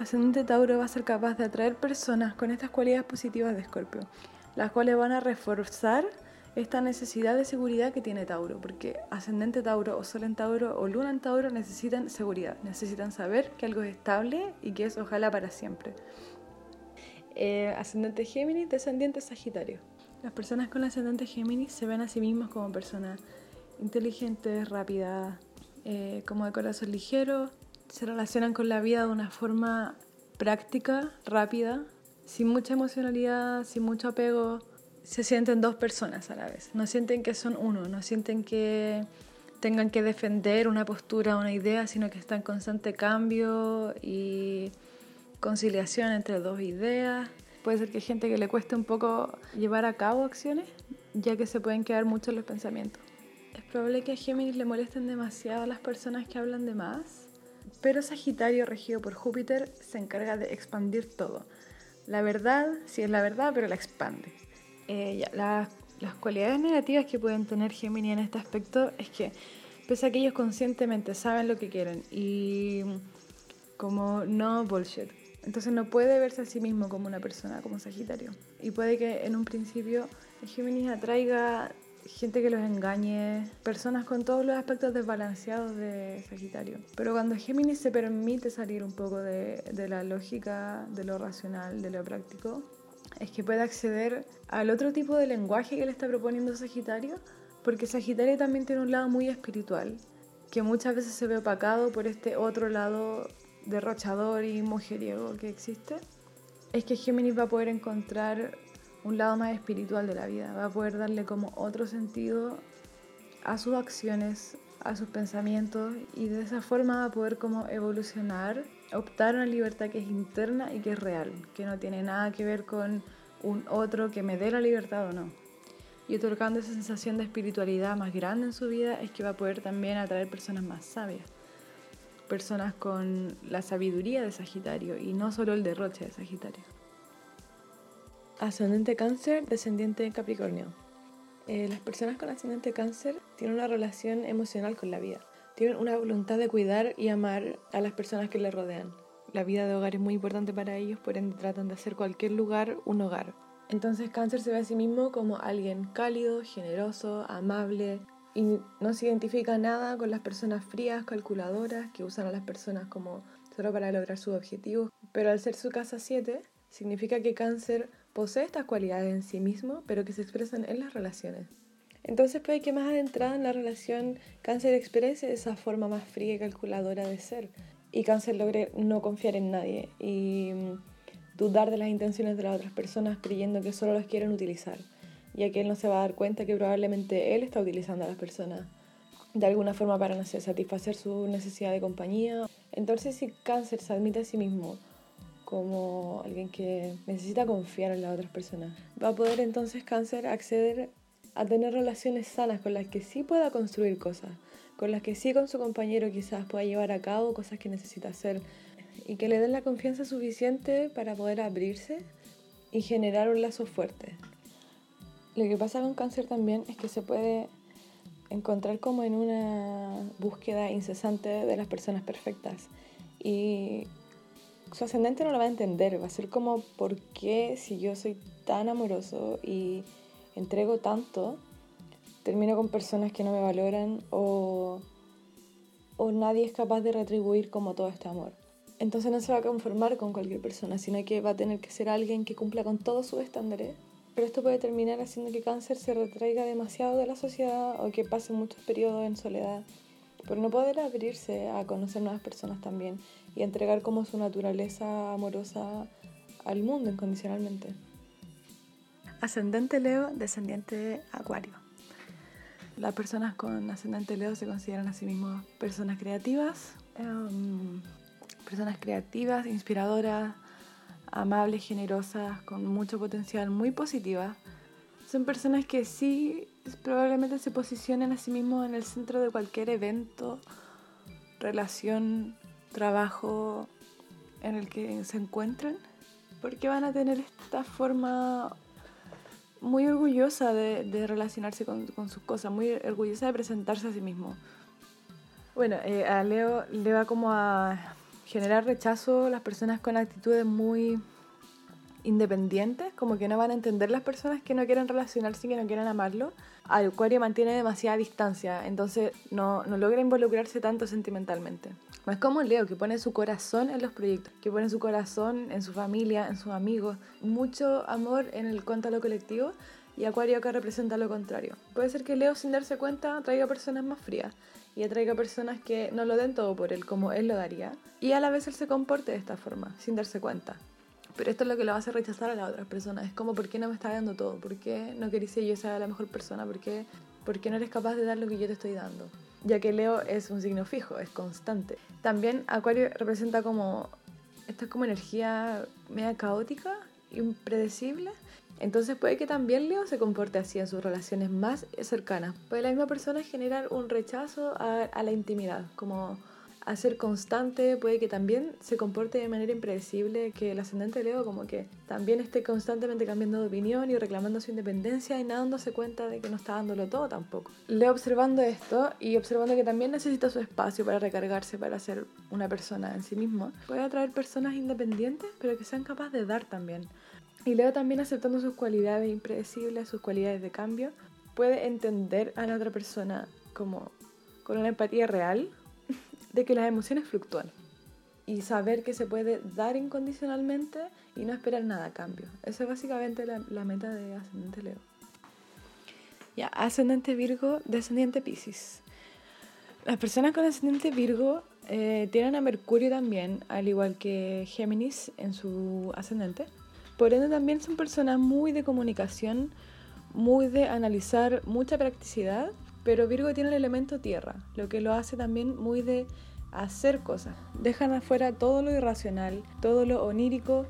Ascendente Tauro va a ser capaz de atraer personas con estas cualidades positivas de Escorpio, las cuales van a reforzar esta necesidad de seguridad que tiene Tauro, porque ascendente Tauro o Sol en Tauro o Luna en Tauro necesitan seguridad, necesitan saber que algo es estable y que es ojalá para siempre. Eh, ascendente Géminis, descendiente Sagitario. Las personas con ascendente Géminis se ven a sí mismos como personas inteligentes, rápidas, eh, como de corazón ligero, se relacionan con la vida de una forma práctica, rápida, sin mucha emocionalidad, sin mucho apego. Se sienten dos personas a la vez, no sienten que son uno, no sienten que tengan que defender una postura, una idea, sino que está en constante cambio y conciliación entre dos ideas. Puede ser que hay gente que le cueste un poco llevar a cabo acciones, ya que se pueden quedar mucho en los pensamientos. Es probable que a Géminis le molesten demasiado a las personas que hablan de más pero Sagitario, regido por Júpiter, se encarga de expandir todo. La verdad, sí es la verdad, pero la expande. Eh, las cualidades negativas que pueden tener Gemini en este aspecto es que, pese a que ellos conscientemente saben lo que quieren y como no bullshit, entonces no puede verse a sí mismo como una persona, como Sagitario. Y puede que en un principio Géminis atraiga gente que los engañe, personas con todos los aspectos desbalanceados de Sagitario. Pero cuando Géminis se permite salir un poco de, la lógica, de lo racional, de lo práctico, es que puede acceder al otro tipo de lenguaje que le está proponiendo Sagitario, porque Sagitario también tiene un lado muy espiritual, que muchas veces se ve opacado por este otro lado derrochador y mujeriego que existe. Es que Géminis va a poder encontrar un lado más espiritual de la vida, va a poder darle como otro sentido a sus acciones, a sus pensamientos y de esa forma va a poder como evolucionar, optar una libertad que es interna y que es real, que no tiene nada que ver con un otro que me dé la libertad o no. Y otorgando esa sensación de espiritualidad más grande en su vida es que va a poder también atraer personas más sabias, personas con la sabiduría de Sagitario y no solo el derroche de Sagitario. Ascendente cáncer, descendiente capricornio. Eh, las personas con ascendente cáncer tienen una relación emocional con la vida. Tienen una voluntad de cuidar y amar a las personas que les rodean. La vida de hogar es muy importante para ellos, por ende tratan de hacer cualquier lugar un hogar. Entonces cáncer se ve a sí mismo como alguien cálido, generoso, amable y no se identifica nada con las personas frías, calculadoras, que usan a las personas como solo para lograr sus objetivos. Pero al ser su casa 7, significa que cáncer posee estas cualidades en sí mismo, pero que se expresan en las relaciones. Entonces puede que más adentrada en la relación cáncer exprese esa forma más fría y calculadora de ser y cáncer logre no confiar en nadie y mm, dudar de las intenciones de las otras personas creyendo que solo las quieren utilizar, ya que él no se va a dar cuenta que probablemente él está utilizando a las personas de alguna forma para no sé, satisfacer su necesidad de compañía. Entonces si cáncer se admite a sí mismo como alguien que necesita confiar en las otras personas. Va a poder entonces cáncer acceder a tener relaciones sanas con las que sí pueda construir cosas, con las que sí con su compañero quizás pueda llevar a cabo cosas que necesita hacer. y que le den la confianza suficiente para poder abrirse y generar un lazo fuerte. Lo que pasa con cáncer también es que se puede encontrar como en una búsqueda incesante de las personas perfectas y su ascendente no lo va a entender, va a ser como, ¿por qué si yo soy tan amoroso y entrego tanto, termino con personas que no me valoran o, o nadie es capaz de retribuir como todo este amor? Entonces no se va a conformar con cualquier persona, sino que va a tener que ser alguien que cumpla con todos sus estándares. Pero esto puede terminar haciendo que cáncer se retraiga demasiado de la sociedad o que pase muchos periodos en soledad por no poder abrirse a conocer nuevas personas también y entregar como su naturaleza amorosa al mundo incondicionalmente. Ascendente Leo, descendiente Acuario. Las personas con ascendente Leo se consideran a sí mismos personas creativas, em, personas creativas, inspiradoras, amables, generosas, con mucho potencial, muy positivas. Son personas que sí probablemente se posicionen a sí mismos en el centro de cualquier evento, relación, trabajo en el que se encuentren, porque van a tener esta forma muy orgullosa de, relacionarse con, sus cosas, muy orgullosa de presentarse a sí mismo. Bueno, eh, a Leo le va como a generar rechazo las personas con actitudes muy independientes, como que no van a entender las personas que no quieren relacionarse y que no quieren amarlo. Acuario mantiene demasiada distancia, entonces no, no logra involucrarse tanto sentimentalmente. No es como Leo, que pone su corazón en los proyectos, que pone su corazón en su familia, en sus amigos, mucho amor en el lo colectivo, y Acuario acá representa lo contrario. Puede ser que Leo, sin darse cuenta, traiga personas más frías y atraiga personas que no lo den todo por él como él lo daría, y a la vez él se comporte de esta forma, sin darse cuenta. Pero esto es lo que lo hace rechazar a la otra persona. Es como, ¿por qué no me está dando todo? ¿Por qué no querés que yo sea la mejor persona? ¿Por qué, ¿Por qué no eres capaz de dar lo que yo te estoy dando? Ya que Leo es un signo fijo, es constante. También Acuario representa como, esta como energía media caótica, impredecible. Entonces puede que también Leo se comporte así en sus relaciones más cercanas. Puede la misma persona generar un rechazo a, a la intimidad, como a ser constante, puede que también se comporte de manera impredecible, que el ascendente Leo como que también esté constantemente cambiando de opinión y reclamando su independencia y no dándose cuenta de que no está dándolo todo tampoco. Leo observando esto y observando que también necesita su espacio para recargarse, para ser una persona en sí mismo, puede atraer personas independientes, pero que sean capaces de dar también. Y Leo también aceptando sus cualidades impredecibles, sus cualidades de cambio, puede entender a la otra persona como con una empatía real, de que las emociones fluctúan y saber que se puede dar incondicionalmente y no esperar nada a cambio. Esa es básicamente la, meta de Ascendente Leo. Ya, Ascendente Virgo, Descendiente Pisces. Las personas con Ascendente Virgo eh, tienen a Mercurio también, al igual que Géminis en su ascendente. Por ende también son personas muy de comunicación, muy de analizar, mucha practicidad pero Virgo tiene el elemento tierra, lo que lo hace también muy de hacer cosas. Dejan afuera todo lo irracional, todo lo onírico,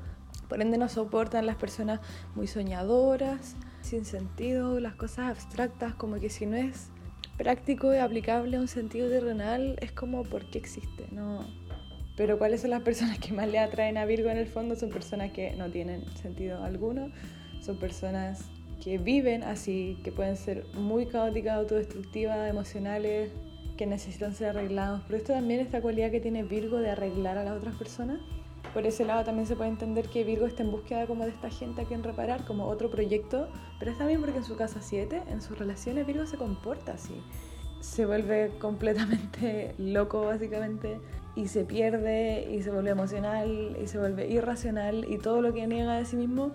por ende no soportan las personas muy soñadoras, sin sentido, las cosas abstractas, como que si no es práctico y aplicable a un sentido terrenal, es como ¿por qué existe? No. Pero ¿cuáles son las personas que más le atraen a Virgo en el fondo? Son personas que no tienen sentido alguno, son personas que viven así, que pueden ser muy caóticas, autodestructivas, emocionales, que necesitan ser arreglados. Pero esto también esta cualidad que tiene Virgo de arreglar a las otras personas. Por ese lado también se puede entender que Virgo está en búsqueda como de esta gente a quien reparar, como otro proyecto, pero está bien porque en su casa 7, en sus relaciones, Virgo se comporta así. Se vuelve completamente loco básicamente y se pierde y se vuelve emocional y se vuelve irracional y todo lo que niega de sí mismo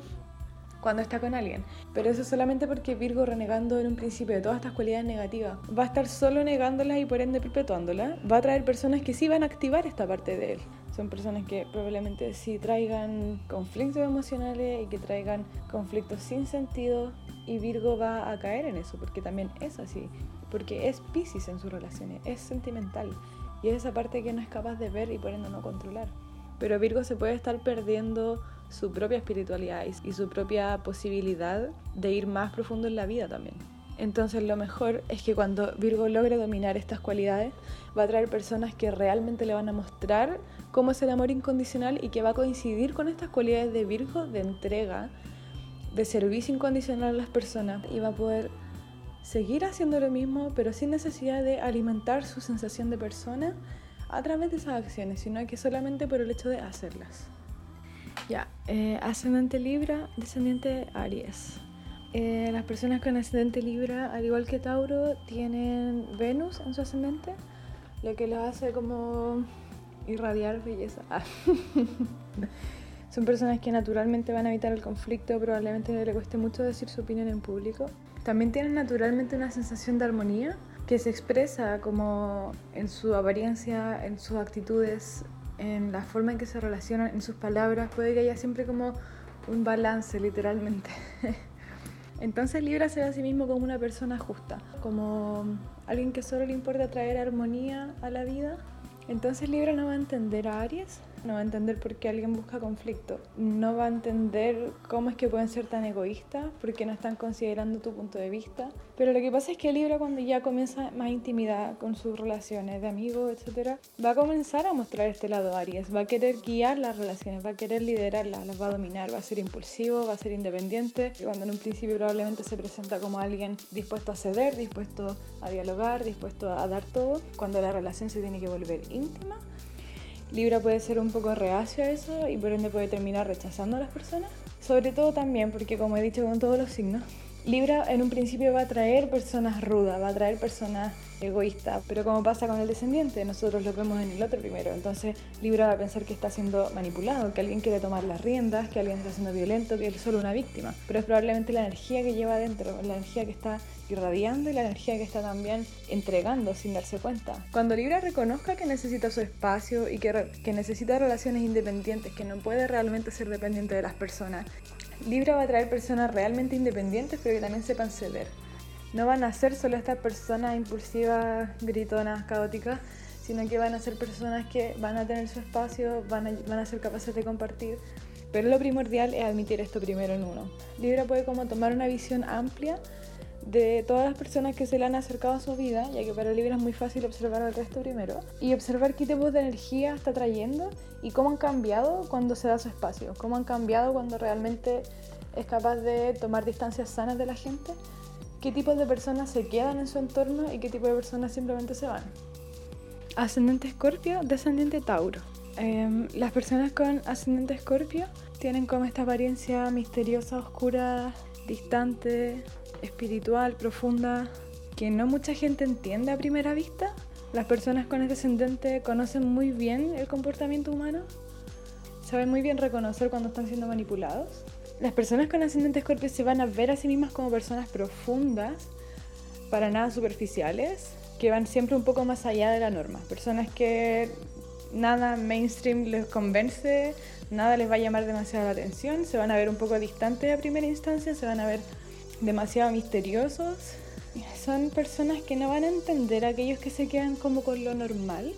cuando está con alguien. Pero eso solamente porque Virgo, renegando en un principio de todas estas cualidades negativas, va a estar solo negándolas y por ende perpetuándolas. Va a traer personas que sí van a activar esta parte de él. Son personas que probablemente sí traigan conflictos emocionales y que traigan conflictos sin sentido. Y Virgo va a caer en eso, porque también es así. Porque es Pisces en sus relaciones, es sentimental. Es esa parte que no es capaz de ver y por no controlar. Pero Virgo se puede estar perdiendo su propia espiritualidad y su propia posibilidad de ir más profundo en la vida también. Entonces lo mejor es que cuando Virgo logre dominar estas cualidades, va a traer personas que realmente le van a mostrar cómo es el amor incondicional y que va a coincidir con estas cualidades de Virgo de entrega, de servicio incondicional a las personas y va a poder seguir haciendo lo mismo, pero sin necesidad de alimentar su sensación de persona a través de esas acciones, sino que solamente por el hecho de hacerlas. Ya, eh, ascendente Libra, descendiente Aries. Eh, las personas con ascendente Libra, al igual que Tauro, tienen Venus en su ascendente, lo que los hace como irradiar belleza. Son personas que naturalmente van a evitar el conflicto, probablemente le cueste mucho decir su opinión en público. También tienen naturalmente una sensación de armonía que se expresa como en su apariencia, en sus actitudes, en la forma en que se relacionan, en sus palabras. Puede que haya siempre como un balance, literalmente. Entonces Libra se ve a sí mismo como una persona justa, como alguien que solo le importa traer armonía a la vida. Entonces Libra no va a entender a Aries no va a entender por qué alguien busca conflicto, no va a entender cómo es que pueden ser tan egoístas, porque no están considerando tu punto de vista. Pero lo que pasa es que Libra cuando ya comienza más intimidad con sus relaciones de amigos, etc., va a comenzar a mostrar este lado Aries, va a querer guiar las relaciones, va a querer liderarlas, las va a dominar, va a ser impulsivo, va a ser independiente, cuando en un principio probablemente se presenta como alguien dispuesto a ceder, dispuesto a dialogar, dispuesto a dar todo, cuando la relación se tiene que volver íntima, Libra puede ser un poco reacio a eso y por ende puede terminar rechazando a las personas. Sobre todo también porque como he dicho con todos los signos, Libra en un principio va a traer personas rudas, va a traer personas egoístas, pero como pasa con el descendiente, nosotros lo vemos en el otro primero, entonces Libra va a pensar que está siendo manipulado, que alguien quiere tomar las riendas, que alguien está siendo violento, que es solo una víctima, pero es probablemente la energía que lleva adentro, la energía que está irradiando y la energía que está también entregando sin darse cuenta. Cuando Libra reconozca que necesita su espacio y que, que necesita relaciones independientes, que no puede realmente ser dependiente de las personas, Libra va a traer personas realmente independientes, pero que también sepan ceder. No van a ser solo estas personas impulsivas, gritonas, caóticas, sino que van a ser personas que van a tener su espacio, van a, van a ser capaces de compartir. Pero lo primordial es admitir esto primero en uno. Libra puede como tomar una visión amplia de todas las personas que se le han acercado a su vida, ya que para Libra es muy fácil observar al resto primero, y observar qué tipo de energía está trayendo y cómo han cambiado cuando se da su espacio, cómo han cambiado cuando realmente es capaz de tomar distancias sanas de la gente, qué tipo de personas se quedan en su entorno y qué tipo de personas simplemente se van. Ascendente Escorpio, descendiente Tauro. Em, las personas con ascendente Escorpio tienen como esta apariencia misteriosa, oscura, distante, espiritual, profunda, que no mucha gente entiende a primera vista. Las personas con ascendente conocen muy bien el comportamiento humano, saben muy bien reconocer cuando están siendo manipulados. Las personas con ascendente escorpio se van a ver a sí mismas como personas profundas, para nada superficiales, que van siempre un poco más allá de la norma. Personas que nada mainstream les convence, nada les va a llamar demasiado la atención, se van a ver un poco distantes a primera instancia, se van a ver demasiado misteriosos. Son personas que no van a entender aquellos que se quedan como con lo normal,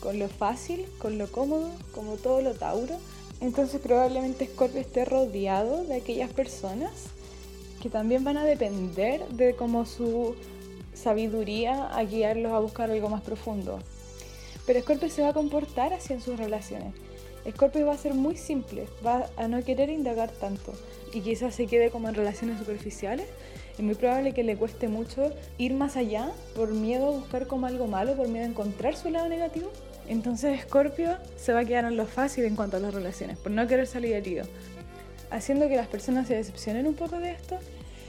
con lo fácil, con lo cómodo, como todo lo tauro. Entonces probablemente Scorpio esté rodeado de aquellas personas que también van a depender de como su sabiduría a guiarlos a buscar algo más profundo. Pero Scorpio se va a comportar así en sus relaciones. Scorpio va a ser muy simple, va a no querer indagar tanto y quizás se quede como en relaciones superficiales. Es muy probable que le cueste mucho ir más allá por miedo a buscar como algo malo, por miedo a encontrar su lado negativo. Entonces Scorpio se va a quedar en lo fácil en cuanto a las relaciones, por no querer salir herido. Haciendo que las personas se decepcionen un poco de esto,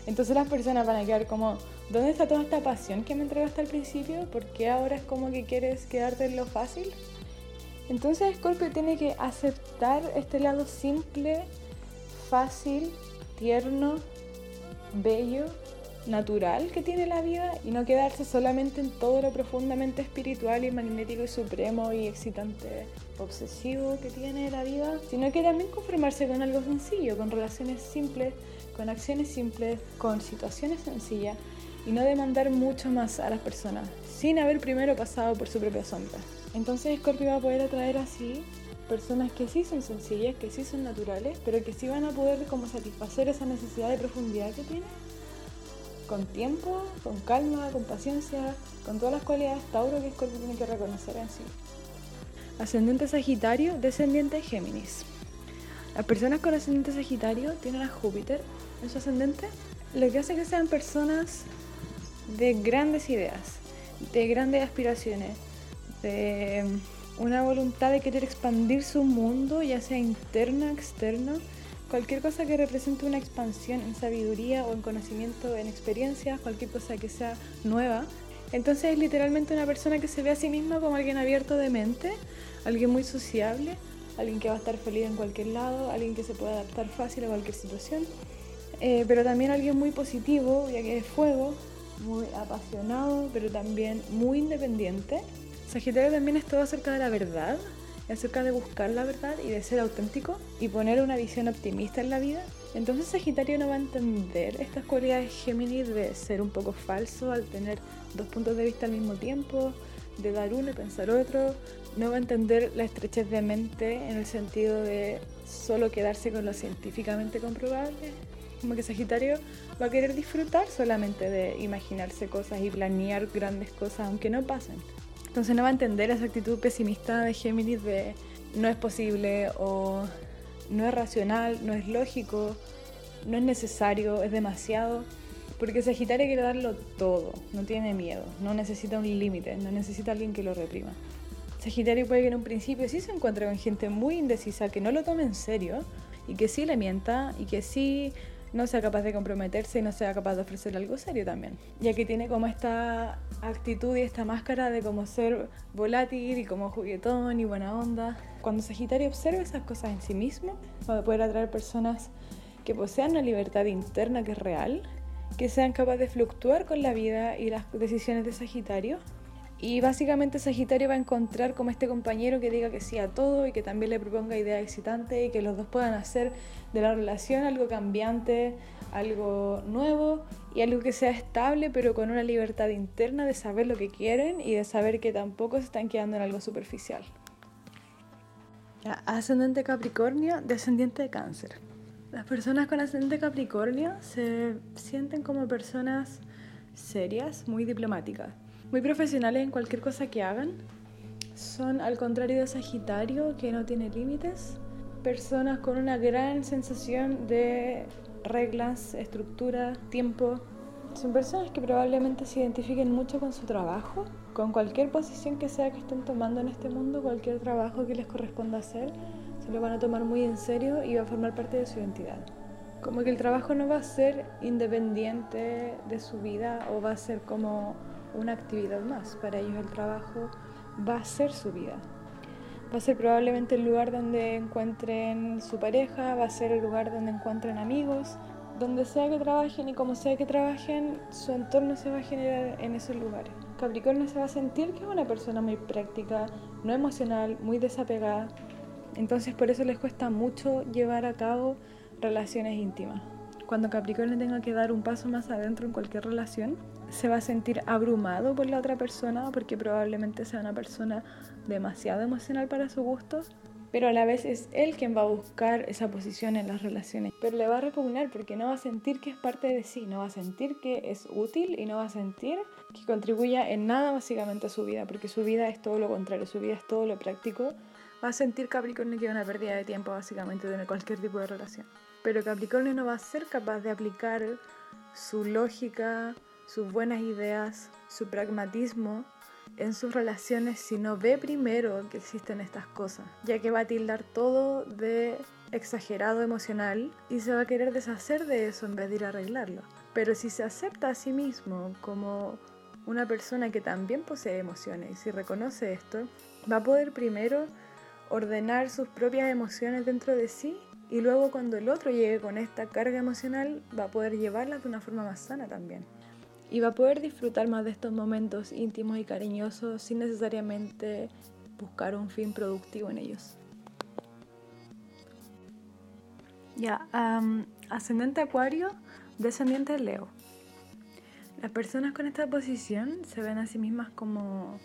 entonces las personas van a quedar como, ¿dónde está toda esta pasión que me entregaste al principio? ¿Por qué ahora es como que quieres quedarte en lo fácil? Entonces Scorpio tiene que aceptar este lado simple, fácil, tierno, bello, natural que tiene la vida y no quedarse solamente en todo lo profundamente espiritual y magnético y supremo y excitante, obsesivo que tiene la vida, sino que también conformarse con algo sencillo, con relaciones simples, con acciones simples, con situaciones sencillas y no demandar mucho más a las personas, sin haber primero pasado por su propia sombra. Entonces Scorpio va a poder atraer así personas que sí son sencillas, que sí son naturales, pero que sí van a poder como satisfacer esa necesidad de profundidad que tiene con tiempo, con calma, con paciencia, con todas las cualidades Tauro que Scorpio tiene que reconocer en sí. Ascendente Sagitario, descendiente Géminis. Las personas con ascendente Sagitario tienen a Júpiter en su ascendente, lo que hace que sean personas de grandes ideas, de grandes aspiraciones, de una voluntad de querer expandir su mundo, ya sea interna, externa, cualquier cosa que represente una expansión en sabiduría o en conocimiento, en experiencias, cualquier cosa que sea nueva. Entonces es literalmente una persona que se ve a sí misma como alguien abierto de mente, alguien muy sociable, alguien que va a estar feliz en cualquier lado, alguien que se puede adaptar fácil a cualquier situación, eh, pero también alguien muy positivo, ya que es fuego, muy apasionado, pero también muy independiente. Sagitario también es todo acerca de la verdad, acerca de buscar la verdad y de ser auténtico y poner una visión optimista en la vida. Entonces Sagitario no va a entender estas cualidades Géminis de ser un poco falso al tener dos puntos de vista al mismo tiempo, de dar uno y pensar otro. No va a entender la estrechez de mente en el sentido de solo quedarse con lo científicamente comprobable. Como que Sagitario va a querer disfrutar solamente de imaginarse cosas y planear grandes cosas aunque no pasen. Entonces no va a entender esa actitud pesimista de Géminis de no es posible o no es racional, no es lógico, no es necesario, es demasiado. Porque Sagitario quiere darlo todo, no tiene miedo, no necesita un límite, no necesita alguien que lo reprima. Sagitario puede que en un principio sí se encuentre con gente muy indecisa que no lo tome en serio y que sí le mienta y que sí no sea capaz de comprometerse y no sea capaz de ofrecer algo serio también. Ya que tiene como esta actitud y esta máscara de como ser volátil y como juguetón y buena onda. Cuando Sagitario observa esas cosas en sí mismo, va a poder atraer personas que posean una libertad interna que es real, que sean capaces de fluctuar con la vida y las decisiones de Sagitario y básicamente Sagitario va a encontrar como este compañero que diga que sí a todo y que también le proponga ideas excitantes y que los dos puedan hacer de la relación algo cambiante, algo nuevo y algo que sea estable pero con una libertad interna de saber lo que quieren y de saber que tampoco se están quedando en algo superficial. Ascendente Capricornio, descendiente de cáncer. Las personas con ascendente Capricornio se sienten como personas serias, muy diplomáticas muy profesionales en cualquier cosa que hagan. Son al contrario de Sagitario, que no tiene límites. Personas con una gran sensación de reglas, estructura, tiempo. Son personas que probablemente se identifiquen mucho con su trabajo, con cualquier posición que sea que estén tomando en este mundo, cualquier trabajo que les corresponda hacer, se lo van a tomar muy en serio y va a formar parte de su identidad. Como que el trabajo no va a ser independiente de su vida o va a ser como una actividad más. Para ellos el trabajo va a ser su vida. Va a ser probablemente el lugar donde encuentren su pareja, va a ser el lugar donde encuentren amigos, donde sea que trabajen y como sea que trabajen, su entorno se va a generar en esos lugares. Capricornio se va a sentir que es una persona muy práctica, no emocional, muy desapegada. Entonces por eso les cuesta mucho llevar a cabo relaciones íntimas. Cuando Capricornio tenga que dar un paso más adentro en cualquier relación, se va a sentir abrumado por la otra persona porque probablemente sea una persona demasiado emocional para su gusto, pero a la vez es él quien va a buscar esa posición en las relaciones. Pero le va a repugnar porque no va a sentir que es parte de sí, no va a sentir que es útil y no va a sentir que contribuya en nada básicamente a su vida, porque su vida es todo lo contrario, su vida es todo lo práctico. Va a sentir Capricornio que es una pérdida de tiempo básicamente tener cualquier tipo de relación. Pero Capricornio no va a ser capaz de aplicar su lógica, sus buenas ideas, su pragmatismo en sus relaciones si no ve primero que existen estas cosas, ya que va a tildar todo de exagerado emocional y se va a querer deshacer de eso en vez de ir a arreglarlo. Pero si se acepta a sí mismo como una persona que también posee emociones y si reconoce esto, va a poder primero ordenar sus propias emociones dentro de sí y luego cuando el otro llegue con esta carga emocional va a poder llevarla de una forma más sana también y va a poder disfrutar más de estos momentos íntimos y cariñosos sin necesariamente buscar un fin productivo en ellos. Ya, ascendente Acuario, descendiente Leo. Las personas con esta posición se ven a sí mismas como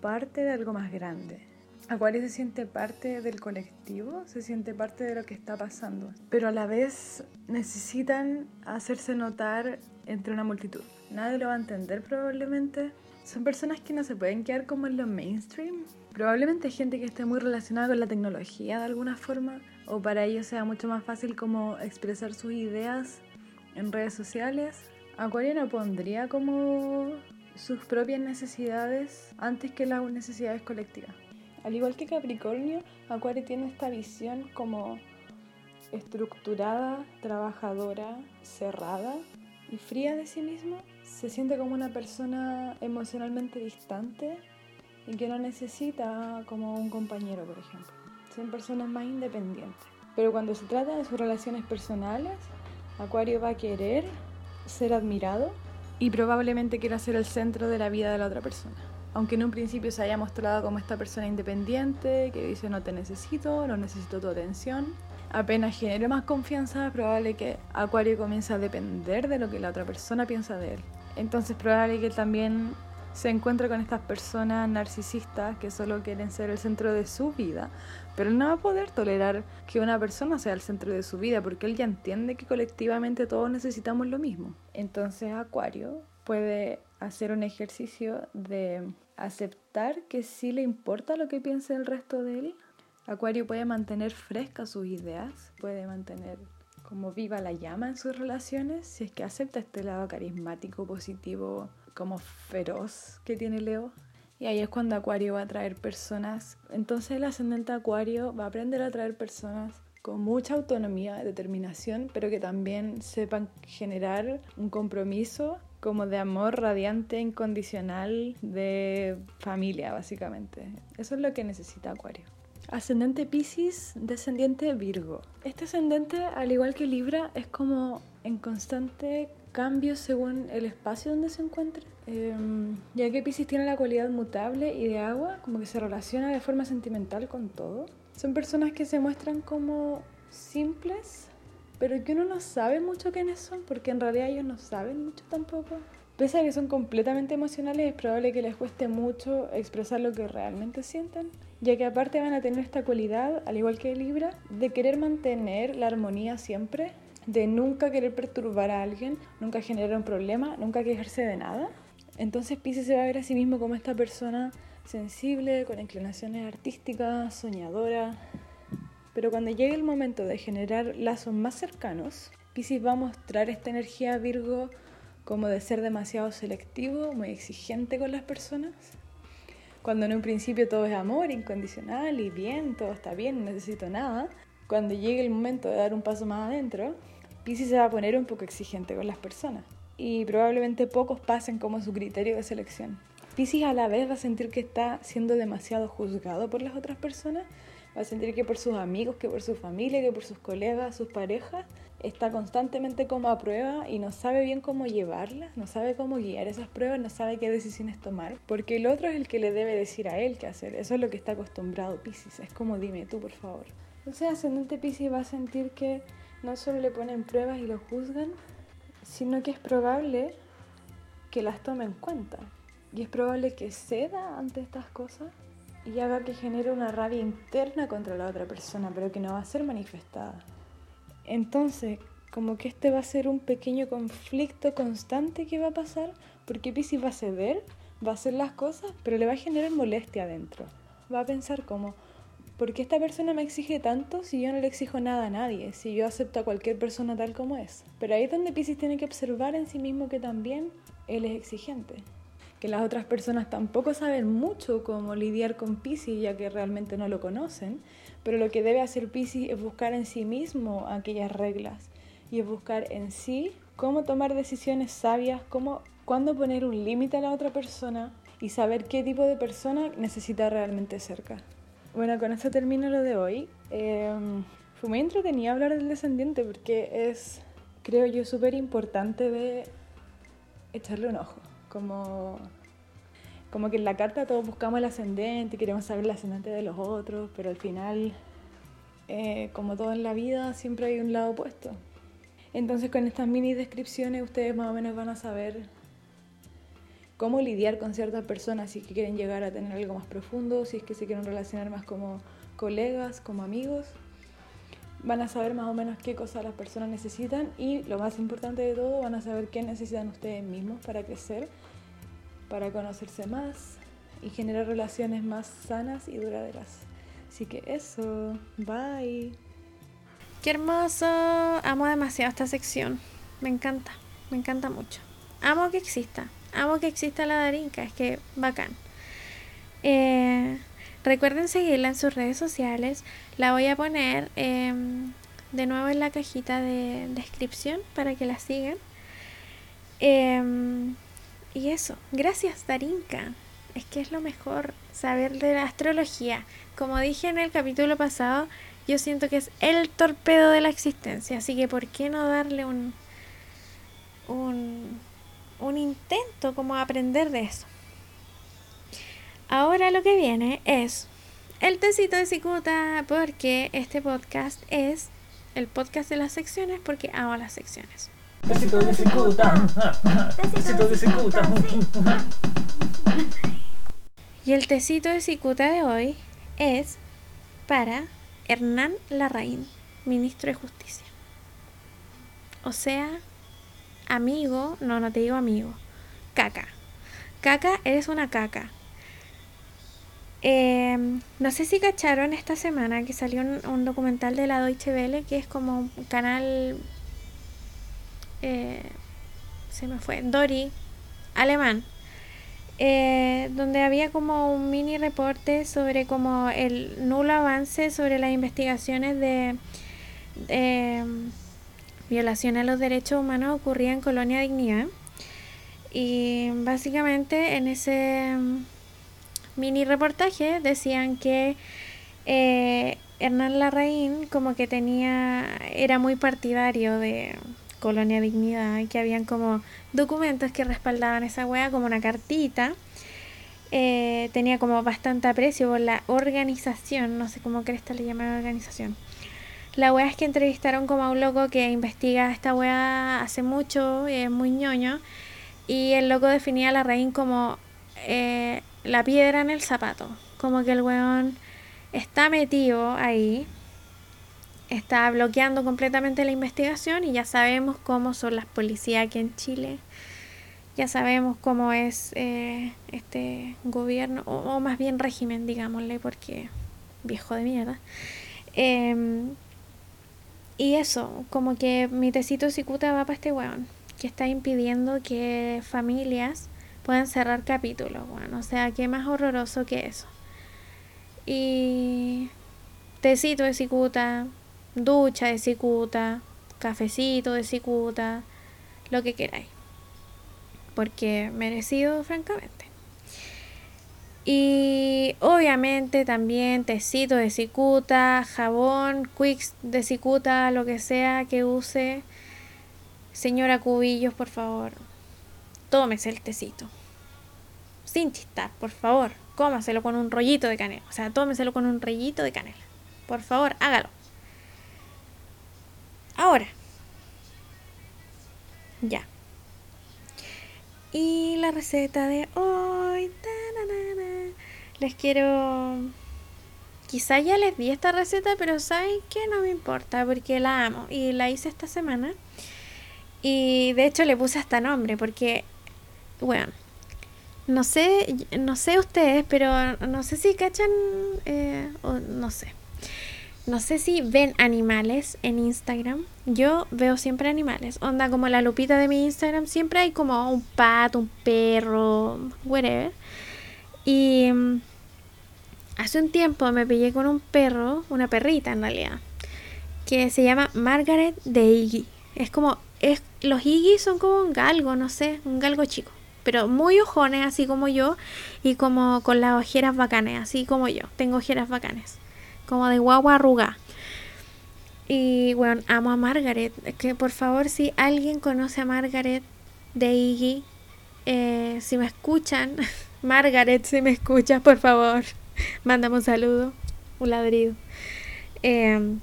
parte de algo más grande. Acuario se siente parte del colectivo, se siente parte de lo que está pasando, pero a la vez necesitan hacerse notar entre una multitud. Nadie lo va a entender probablemente. Son personas que no se pueden quedar como en lo mainstream. Probablemente gente que esté muy relacionada con la tecnología de alguna forma, o para ellos sea mucho más fácil como expresar sus ideas en redes sociales. Acuario no pondría como sus propias necesidades antes que las necesidades colectivas. Al igual que Capricornio, Acuario tiene esta visión como estructurada, trabajadora, cerrada fría de sí mismo. Se siente como una persona emocionalmente distante y que no necesita como un compañero, por ejemplo. Son personas más independientes. Pero cuando se trata de sus relaciones personales, Acuario va a querer ser admirado y probablemente quiera ser el centro de la vida de la otra persona aunque en un principio se haya mostrado como esta persona independiente que dice no te necesito, no necesito tu atención, apenas genere más confianza, probable que Acuario comience a depender de lo que la otra persona piensa de él. Entonces es probable que también se encuentre con estas personas narcisistas que solo quieren ser el centro de su vida, pero no va a poder tolerar que una persona sea el centro de su vida porque él ya entiende que colectivamente todos necesitamos lo mismo. Entonces Acuario puede hacer un ejercicio de aceptar que sí le importa lo que piense el resto de él. Acuario puede mantener frescas sus ideas, puede mantener como viva la llama en sus relaciones si es que acepta este lado carismático, positivo, como feroz que tiene Leo. Y ahí es cuando Acuario va a atraer personas. Entonces el ascendente Acuario va a aprender a atraer personas con mucha autonomía, determinación, pero que también sepan generar un compromiso como de amor radiante, incondicional, de familia, básicamente. Eso es lo que necesita Acuario. Ascendente Pisces, descendiente Virgo. Este ascendente, al igual que Libra, es como en constante cambio según el espacio donde se encuentre. Em, ya que Pisces tiene la cualidad mutable y de agua, como que se relaciona de forma sentimental con todo. Son personas que se muestran como simples, pero que uno no sabe mucho quiénes son, porque en realidad ellos no saben mucho tampoco. Pese a que son completamente emocionales, es probable que les cueste mucho expresar lo que realmente sienten, ya que aparte van a tener esta cualidad, al igual que Libra, de querer mantener la armonía siempre, de nunca querer perturbar a alguien, nunca generar un problema, nunca quejarse de nada. Entonces Pisces se va a ver a sí mismo como esta persona sensible, con inclinaciones artísticas, soñadora, pero cuando llegue el momento de generar lazos más cercanos, Pisces va a mostrar esta energía Virgo como de ser demasiado selectivo, muy exigente con las personas. Cuando en un principio todo es amor incondicional y bien, todo está bien, no necesito nada. Cuando llegue el momento de dar un paso más adentro, Pisces se va a poner un poco exigente con las personas. Y probablemente pocos pasen como su criterio de selección. Pisces a la vez va a sentir que está siendo demasiado juzgado por las otras personas va a sentir que por sus amigos, que por su familia, que por sus colegas, sus parejas, está constantemente como a prueba y no sabe bien cómo llevarlas, no sabe cómo guiar esas pruebas, no sabe qué decisiones tomar, porque el otro es el que le debe decir a él qué hacer. Eso es lo que está acostumbrado Pisces. Es como dime tú, por favor. Entonces, ascendente Pisces va a sentir que no solo le ponen pruebas y lo juzgan, sino que es probable que las tome en cuenta. Y es probable que ceda ante estas cosas y haga que genere una rabia interna contra la otra persona, pero que no va a ser manifestada. Entonces, como que este va a ser un pequeño conflicto constante que va a pasar, porque Pisces va a ceder, va a hacer las cosas, pero le va a generar molestia adentro. Va a pensar como, ¿por qué esta persona me exige tanto si yo no le exijo nada a nadie? Si yo acepto a cualquier persona tal como es. Pero ahí es donde Pisces tiene que observar en sí mismo que también él es exigente que las otras personas tampoco saben mucho cómo lidiar con Pisces, ya que realmente no lo conocen, pero lo que debe hacer Pisces es buscar en sí mismo aquellas reglas y es buscar en sí cómo tomar decisiones sabias, cómo, cuándo poner un límite a la otra persona y saber qué tipo de persona necesita realmente cerca. Bueno, con esto termino lo de hoy. Em, fue muy entretenido hablar del descendiente porque es, creo yo, súper importante de echarle un ojo como, como que en la carta todos buscamos el ascendente y queremos saber el ascendente de los otros, pero al final, eh, como todo en la vida, siempre hay un lado opuesto. Entonces con estas mini descripciones ustedes más o menos van a saber cómo lidiar con ciertas personas si es que quieren llegar a tener algo más profundo, si es que se quieren relacionar más como colegas, como amigos. Van a saber más o menos qué cosas las personas necesitan y lo más importante de todo, van a saber qué necesitan ustedes mismos para crecer, para conocerse más y generar relaciones más sanas y duraderas. Así que eso, bye. Qué hermoso, amo demasiado esta sección, me encanta, me encanta mucho. Amo que exista, amo que exista la Darinka, es que bacán. Eh, recuerden seguirla en sus redes sociales, la voy a poner em, de nuevo en la cajita de descripción para que la sigan. Em, y eso, gracias Darinka, es que es lo mejor saber de la astrología. Como dije en el capítulo pasado, yo siento que es el torpedo de la existencia, así que ¿por qué no darle un, un un intento como aprender de eso. Ahora lo que viene es el tecito de cicuta, porque este podcast es el podcast de las secciones, porque amo las secciones. Tecito de cicuta. Tecito de cicuta. Y el tecito de cicuta de hoy es para Hernán Larraín, ministro de Justicia. O sea, amigo, no, no te digo amigo, caca. Caca, eres una caca. Em, no sé si cacharon esta semana que salió un, documental de la Deutsche Welle, que es como un canal, eh, se me fue, Dori, alemán, eh, donde había como un mini reporte sobre como el nulo avance sobre las investigaciones de violación a los derechos humanos ocurría en Colonia Dignidad. Y básicamente en ese mm, mini reportaje decían que eh, Hernán Larraín como que tenía, era muy partidario de Colonia Dignidad que habían como documentos que respaldaban esa wea como una cartita. Eh, tenía como bastante aprecio por la organización, no sé cómo crees que le llaman organización. La wea es que entrevistaron como a un loco que investiga esta wea hace mucho, es muy ñoño, y el loco definía a la reina como eh, la piedra en el zapato, como que el weón está metido ahí, está bloqueando completamente la investigación y ya sabemos cómo son las policías aquí en Chile, ya sabemos cómo es eh, este gobierno, o, más bien régimen, digámosle, porque viejo de mierda. Em, y eso, como que mi tecito cicuta va para este weón, que está impidiendo que familias puedan cerrar capítulos, bueno, o sea, qué más horroroso que eso. Y tecito de cicuta, ducha de cicuta, cafecito de cicuta, lo que queráis. Porque merecido, francamente. Y obviamente también tecito de cicuta, jabón, quicks de cicuta, lo que sea que use. Señora Cubillos, por favor, tómese el tecito. Sin chistar, por favor, cómaselo con un rollito de canela. O sea, tómeselo con un rollito de canela. Por favor, hágalo. Ahora. Ya. Y la receta de hoy les quiero... Quizá ya les di esta receta, pero saben que no me importa porque la amo y la hice esta semana. Y de hecho le puse hasta nombre porque, bueno, no sé, no sé ustedes, pero no sé si cachan, eh, o no sé. No sé si ven animales en Instagram. Yo veo siempre animales. Onda como la lupita de mi Instagram. Siempre hay como un pato, un perro, whatever. Y mm, hace un tiempo me pillé con un perro, una perrita en realidad, que se llama Margaret de Iggy. Es como, es, los Iggy son como un galgo, no sé, un galgo chico, pero muy ojones, así como yo, y como con las ojeras bacanes, así como yo. Tengo ojeras bacanes, como de guagua arruga. Y bueno, amo a Margaret. Que por favor, si alguien conoce a Margaret de Iggy, eh, si me escuchan, Margaret, si me escuchas, por favor, mándame un saludo, un ladrido. Em,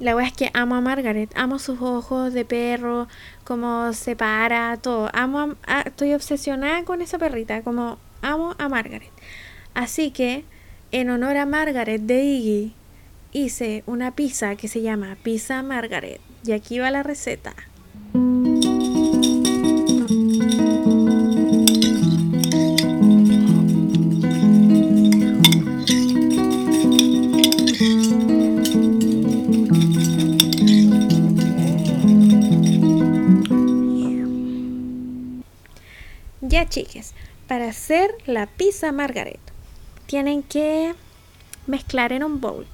La wea es que amo a Margaret, amo sus ojos de perro, cómo se para, todo. Amo estoy obsesionada con esa perrita, como amo a Margaret. Así que, en honor a Margaret de Iggy, hice una pizza que se llama Pizza Margaret. Y aquí va la receta. Ya chiques, para hacer la pizza margaret tienen que mezclar en un bowl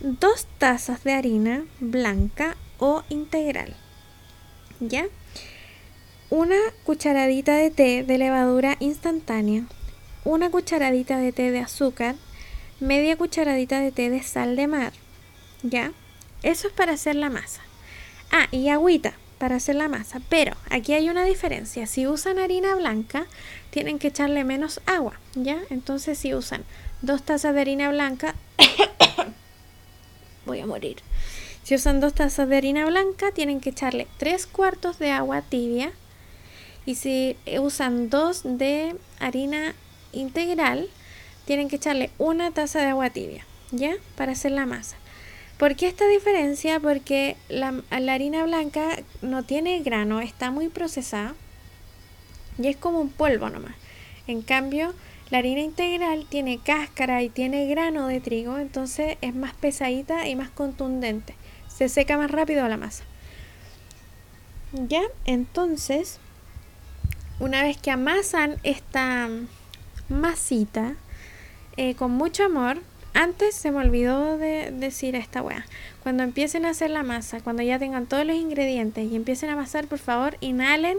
dos tazas de harina blanca o integral. ¿Ya? Una cucharadita de té de levadura instantánea, una cucharadita de té de azúcar, media cucharadita de té de sal de mar. ¿Ya? Eso es para hacer la masa. Ah, y agüita para hacer la masa. Pero aquí hay una diferencia. Si usan harina blanca, tienen que echarle menos agua, ¿ya? Entonces si usan dos tazas de harina blanca, voy a morir. Si usan dos tazas de harina blanca, tienen que echarle tres cuartos de agua tibia. Y si usan dos de harina integral, tienen que echarle una taza de agua tibia, ¿ya? Para hacer la masa. ¿Por qué esta diferencia? Porque la, harina blanca no tiene grano, está muy procesada y es como un polvo nomás. En cambio, la harina integral tiene cáscara y tiene grano de trigo, entonces es más pesadita y más contundente. Se seca más rápido la masa. ¿Ya? Entonces, una vez que amasan esta masita eh, con mucho amor, antes se me olvidó de decir esta weá. Cuando empiecen a hacer la masa, cuando ya tengan todos los ingredientes y empiecen a amasar, por favor, inhalen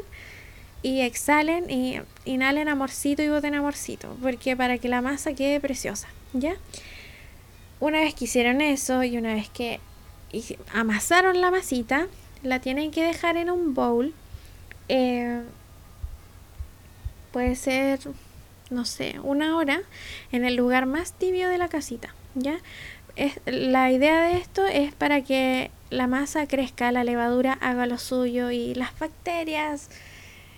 y exhalen y inhalen amorcito y boten amorcito, porque para que la masa quede preciosa, ¿ya? Una vez que hicieron eso y una vez que amasaron la masita, la tienen que dejar en un bowl. Eh, puede ser no sé, una hora en el lugar más tibio de la casita, ¿ya? Es, la idea de esto es para que la masa crezca, la levadura haga lo suyo y las bacterias,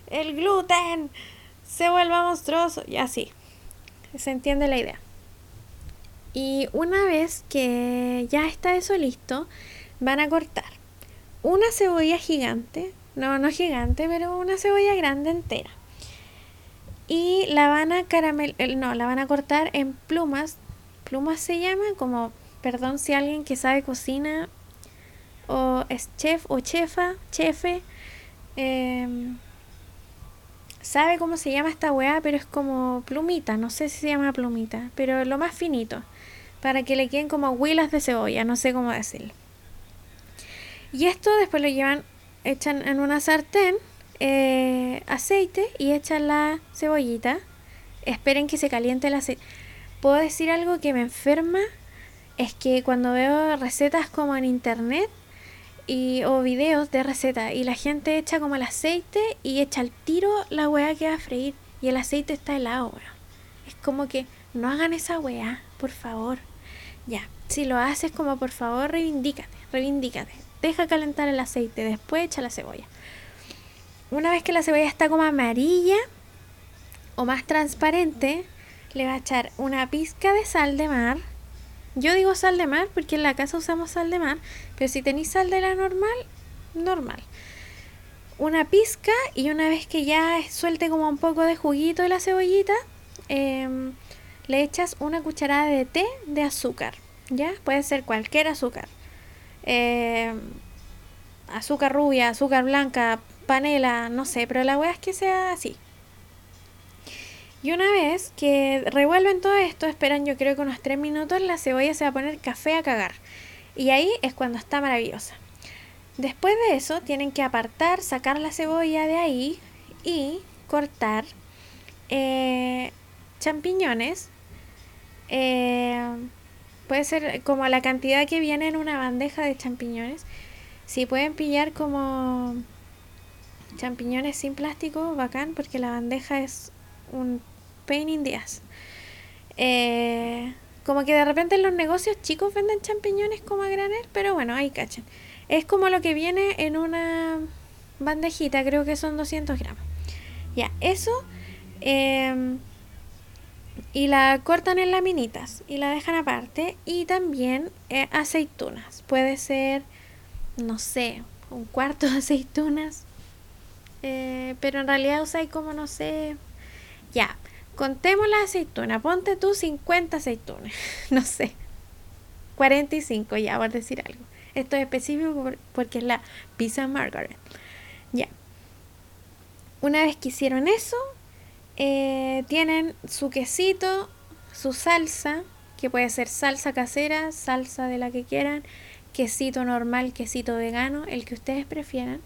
el gluten, se vuelva monstruoso y así. Se entiende la idea. Y una vez que ya está eso listo, van a cortar una cebolla gigante, no, no gigante, pero una cebolla grande entera y la van a caramel no, la van a cortar en plumas. Plumas se llama como, perdón si alguien que sabe cocina o es chef o chefa, chefe, em, sabe cómo se llama esta weá, pero es como plumita, no sé si se llama plumita, pero lo más finito, para que le queden como huilas de cebolla, no sé cómo decirlo. Y esto después lo llevan, echan en una sartén eh, aceite y echan la cebollita. Esperen que se caliente el aceite. Puedo decir algo que me enferma. Es que cuando veo recetas como en internet y, o videos de receta y la gente echa como el aceite y echa al tiro la weá que va a freír y el aceite está helado, Es como que no hagan esa weá, por favor. Ya, si lo haces como por favor, reivindícate, reivindícate. Deja calentar el aceite, después echa la cebolla. Una vez que la cebolla está como amarilla o más transparente, le va a echar una pizca de sal de mar. Yo digo sal de mar porque en la casa usamos sal de mar, pero si tenéis sal de la normal, normal. Una pizca y una vez que ya suelte como un poco de juguito de la cebollita, em, le echas una cucharada de té de azúcar. ¿Ya? Puede ser cualquier azúcar. Em, azúcar rubia, azúcar blanca, panela, no sé, pero la weá es que sea así. Y una vez que revuelven todo esto, esperan yo creo que unos 3 minutos, la cebolla se va a poner café a cagar. Y ahí es cuando está maravillosa. Después de eso tienen que apartar, sacar la cebolla de ahí y cortar eh, champiñones. Eh, puede ser como la cantidad que viene en una bandeja de champiñones. Si pueden pillar como champiñones sin plástico, bacán, porque la bandeja es un pain in the ass. Eh, como que de repente en los negocios chicos venden champiñones como a granel, pero bueno, ahí cachen. Es como lo que viene en una bandejita, creo que son 200 gramos. Ya, eso. Em, y la cortan en laminitas y la dejan aparte. Y también eh, aceitunas. Puede ser, no sé, un cuarto de aceitunas. Eh, pero en realidad usáis como, no sé. Ya, contemos la aceituna. Ponte tú 50 aceitunas. no sé. 45, ya, a decir algo. Esto es específico porque es la pizza Margaret. Ya. Una vez que hicieron eso, eh, tienen su quesito, su salsa, que puede ser salsa casera, salsa de la que quieran, quesito normal, quesito vegano, el que ustedes prefieran.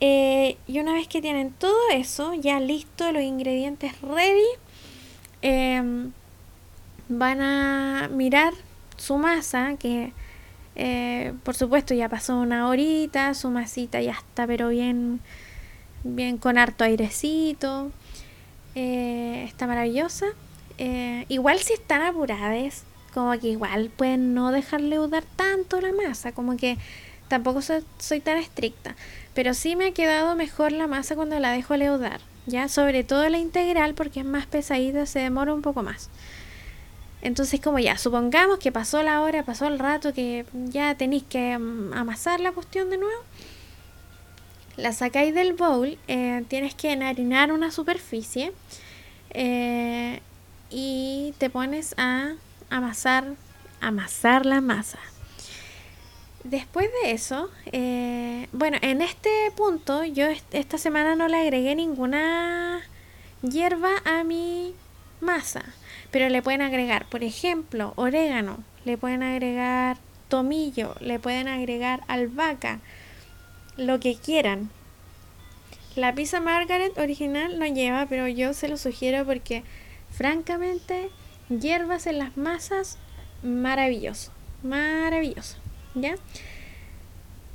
Eh, y una vez que tienen todo eso ya listo, los ingredientes ready, em, van a mirar su masa, que eh, por supuesto ya pasó una horita, su masita ya está pero bien, bien con harto airecito, eh, está maravillosa. igual si están apuradas, como que igual pueden no dejarle udar tanto la masa, como que tampoco soy tan estricta. Pero sí me ha quedado mejor la masa cuando la dejo leudar, ¿ya? Sobre todo la integral porque es más pesadita, se demora un poco más. Entonces como ya, supongamos que pasó la hora, pasó el rato, que ya tenéis que mm, amasar la cuestión de nuevo. La sacáis del bowl, eh, tienes que enharinar una superficie eh, y te pones a amasar, amasar la masa. Después de eso, eh, bueno, en este punto yo esta semana no le agregué ninguna hierba a mi masa, pero le pueden agregar, por ejemplo, orégano, le pueden agregar tomillo, le pueden agregar albahaca, lo que quieran. La pizza Margaret original no lleva, pero yo se lo sugiero porque francamente hierbas en las masas, maravilloso, maravilloso. ¿Ya?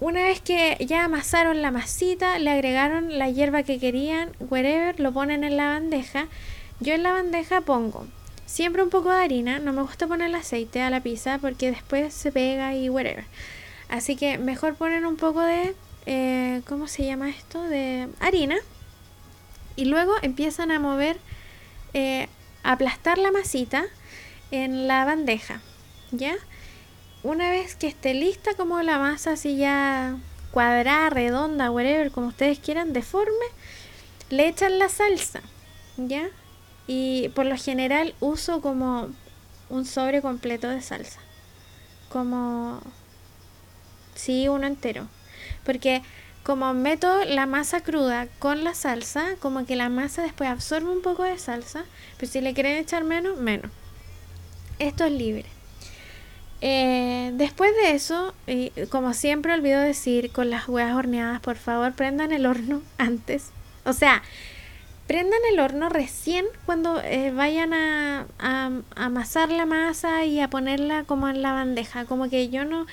Una vez que ya amasaron la masita, le agregaron la hierba que querían, wherever, lo ponen en la bandeja. Yo en la bandeja pongo siempre un poco de harina, no me gusta poner el aceite a la pizza porque después se pega y whatever. Así que mejor ponen un poco de, eh, ¿cómo se llama esto? De harina. Y luego empiezan a mover, eh, aplastar la masita en la bandeja, ¿ya? Una vez que esté lista como la masa así ya cuadrada, redonda, whatever, como ustedes quieran, deforme, le echan la salsa, ¿ya? Y por lo general uso como un sobre completo de salsa. Como... Sí, uno entero. Porque como meto la masa cruda con la salsa, como que la masa después absorbe un poco de salsa, pero si le quieren echar menos, menos. Esto es libre. Eh, después de eso, como siempre olvido decir, con las huevas horneadas, por favor, prendan el horno antes. O sea, prendan el horno recién cuando eh, vayan a, amasar la masa y a ponerla como en la bandeja. Como que yo no,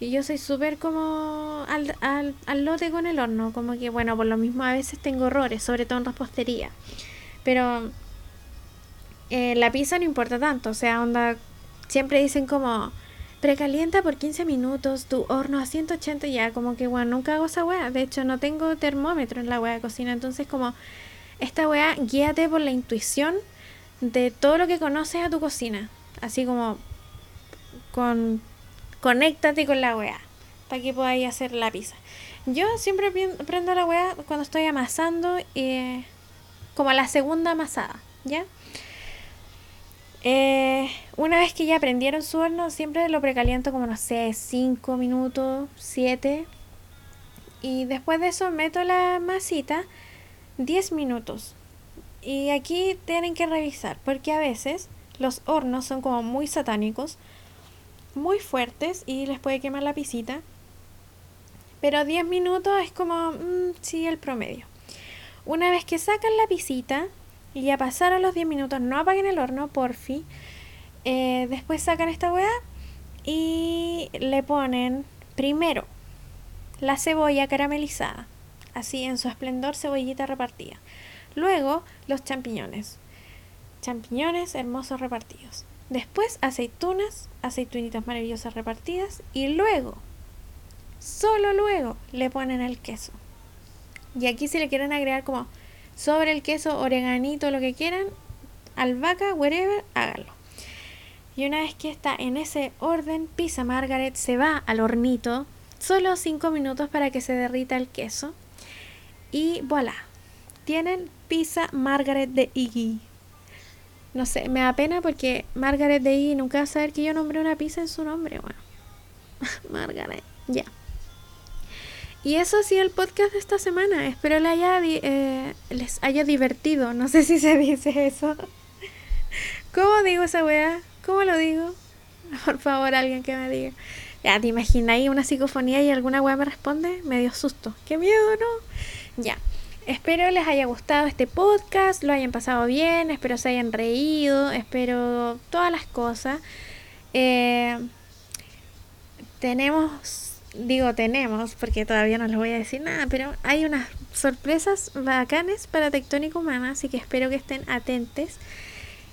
yo soy súper como al, al, al, lote con el horno. Como que, bueno, por lo mismo a veces tengo errores, sobre todo en repostería. Pero eh, la pizza no importa tanto. O sea, onda, siempre dicen como Precalienta por 15 minutos tu horno a 180 ya, como que, bueno, nunca hago esa weá. De hecho, no tengo termómetro en la weá de cocina. Entonces, como, esta weá, guíate por la intuición de todo lo que conoces a tu cocina. Así como, con, conéctate con la weá, para que podáis hacer la pizza. Yo siempre prendo la weá cuando estoy amasando, eh, como la segunda amasada, ¿ya? Eh, una vez que ya prendieron su horno, siempre lo precaliento como, no sé, 5 minutos, 7. Y después de eso meto la masita 10 minutos. Y aquí tienen que revisar, porque a veces los hornos son como muy satánicos, muy fuertes y les puede quemar la pisita. Pero 10 minutos es como, mm, sí, el promedio. Una vez que sacan la pisita, y ya pasaron los 10 minutos, no apaguen el horno, porfi. Eh, después sacan esta weá y le ponen primero la cebolla caramelizada, así en su esplendor, cebollita repartida. Luego los champiñones, champiñones hermosos repartidos. Después aceitunas, aceitunitas maravillosas repartidas y luego, solo luego, le ponen el queso. Y aquí si le quieren agregar como sobre el queso, oreganito, lo que quieran, albahaca, whatever, háganlo. Y una vez que está en ese orden, pizza Margaret se va al hornito, solo 5 minutos para que se derrita el queso. Y voilà, tienen pizza Margaret de Iggy. No sé, me da pena porque Margaret de Iggy nunca va a saber que yo nombré una pizza en su nombre. Bueno, Margaret, ya. Y eso ha sido el podcast de esta semana. Espero les haya, eh, les haya divertido. No sé si se dice eso. ¿Cómo digo esa weá? ¿Cómo lo digo? Por favor, alguien que me diga. Ya, ¿te imagináis una psicofonía y alguna weá me responde? Me dio susto. ¡Qué miedo, no! Ya. Espero les haya gustado este podcast, lo hayan pasado bien, espero se hayan reído, espero todas las cosas. Eh, tenemos, digo tenemos, porque todavía no les voy a decir nada, pero hay unas sorpresas bacanes para Tectónica Humana, así que espero que estén atentos.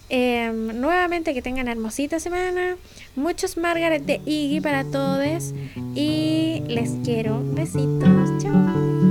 Em, nuevamente que tengan hermosita semana. Muchos Margaret de Iggy para todos. Y les quiero. Besitos. Chao.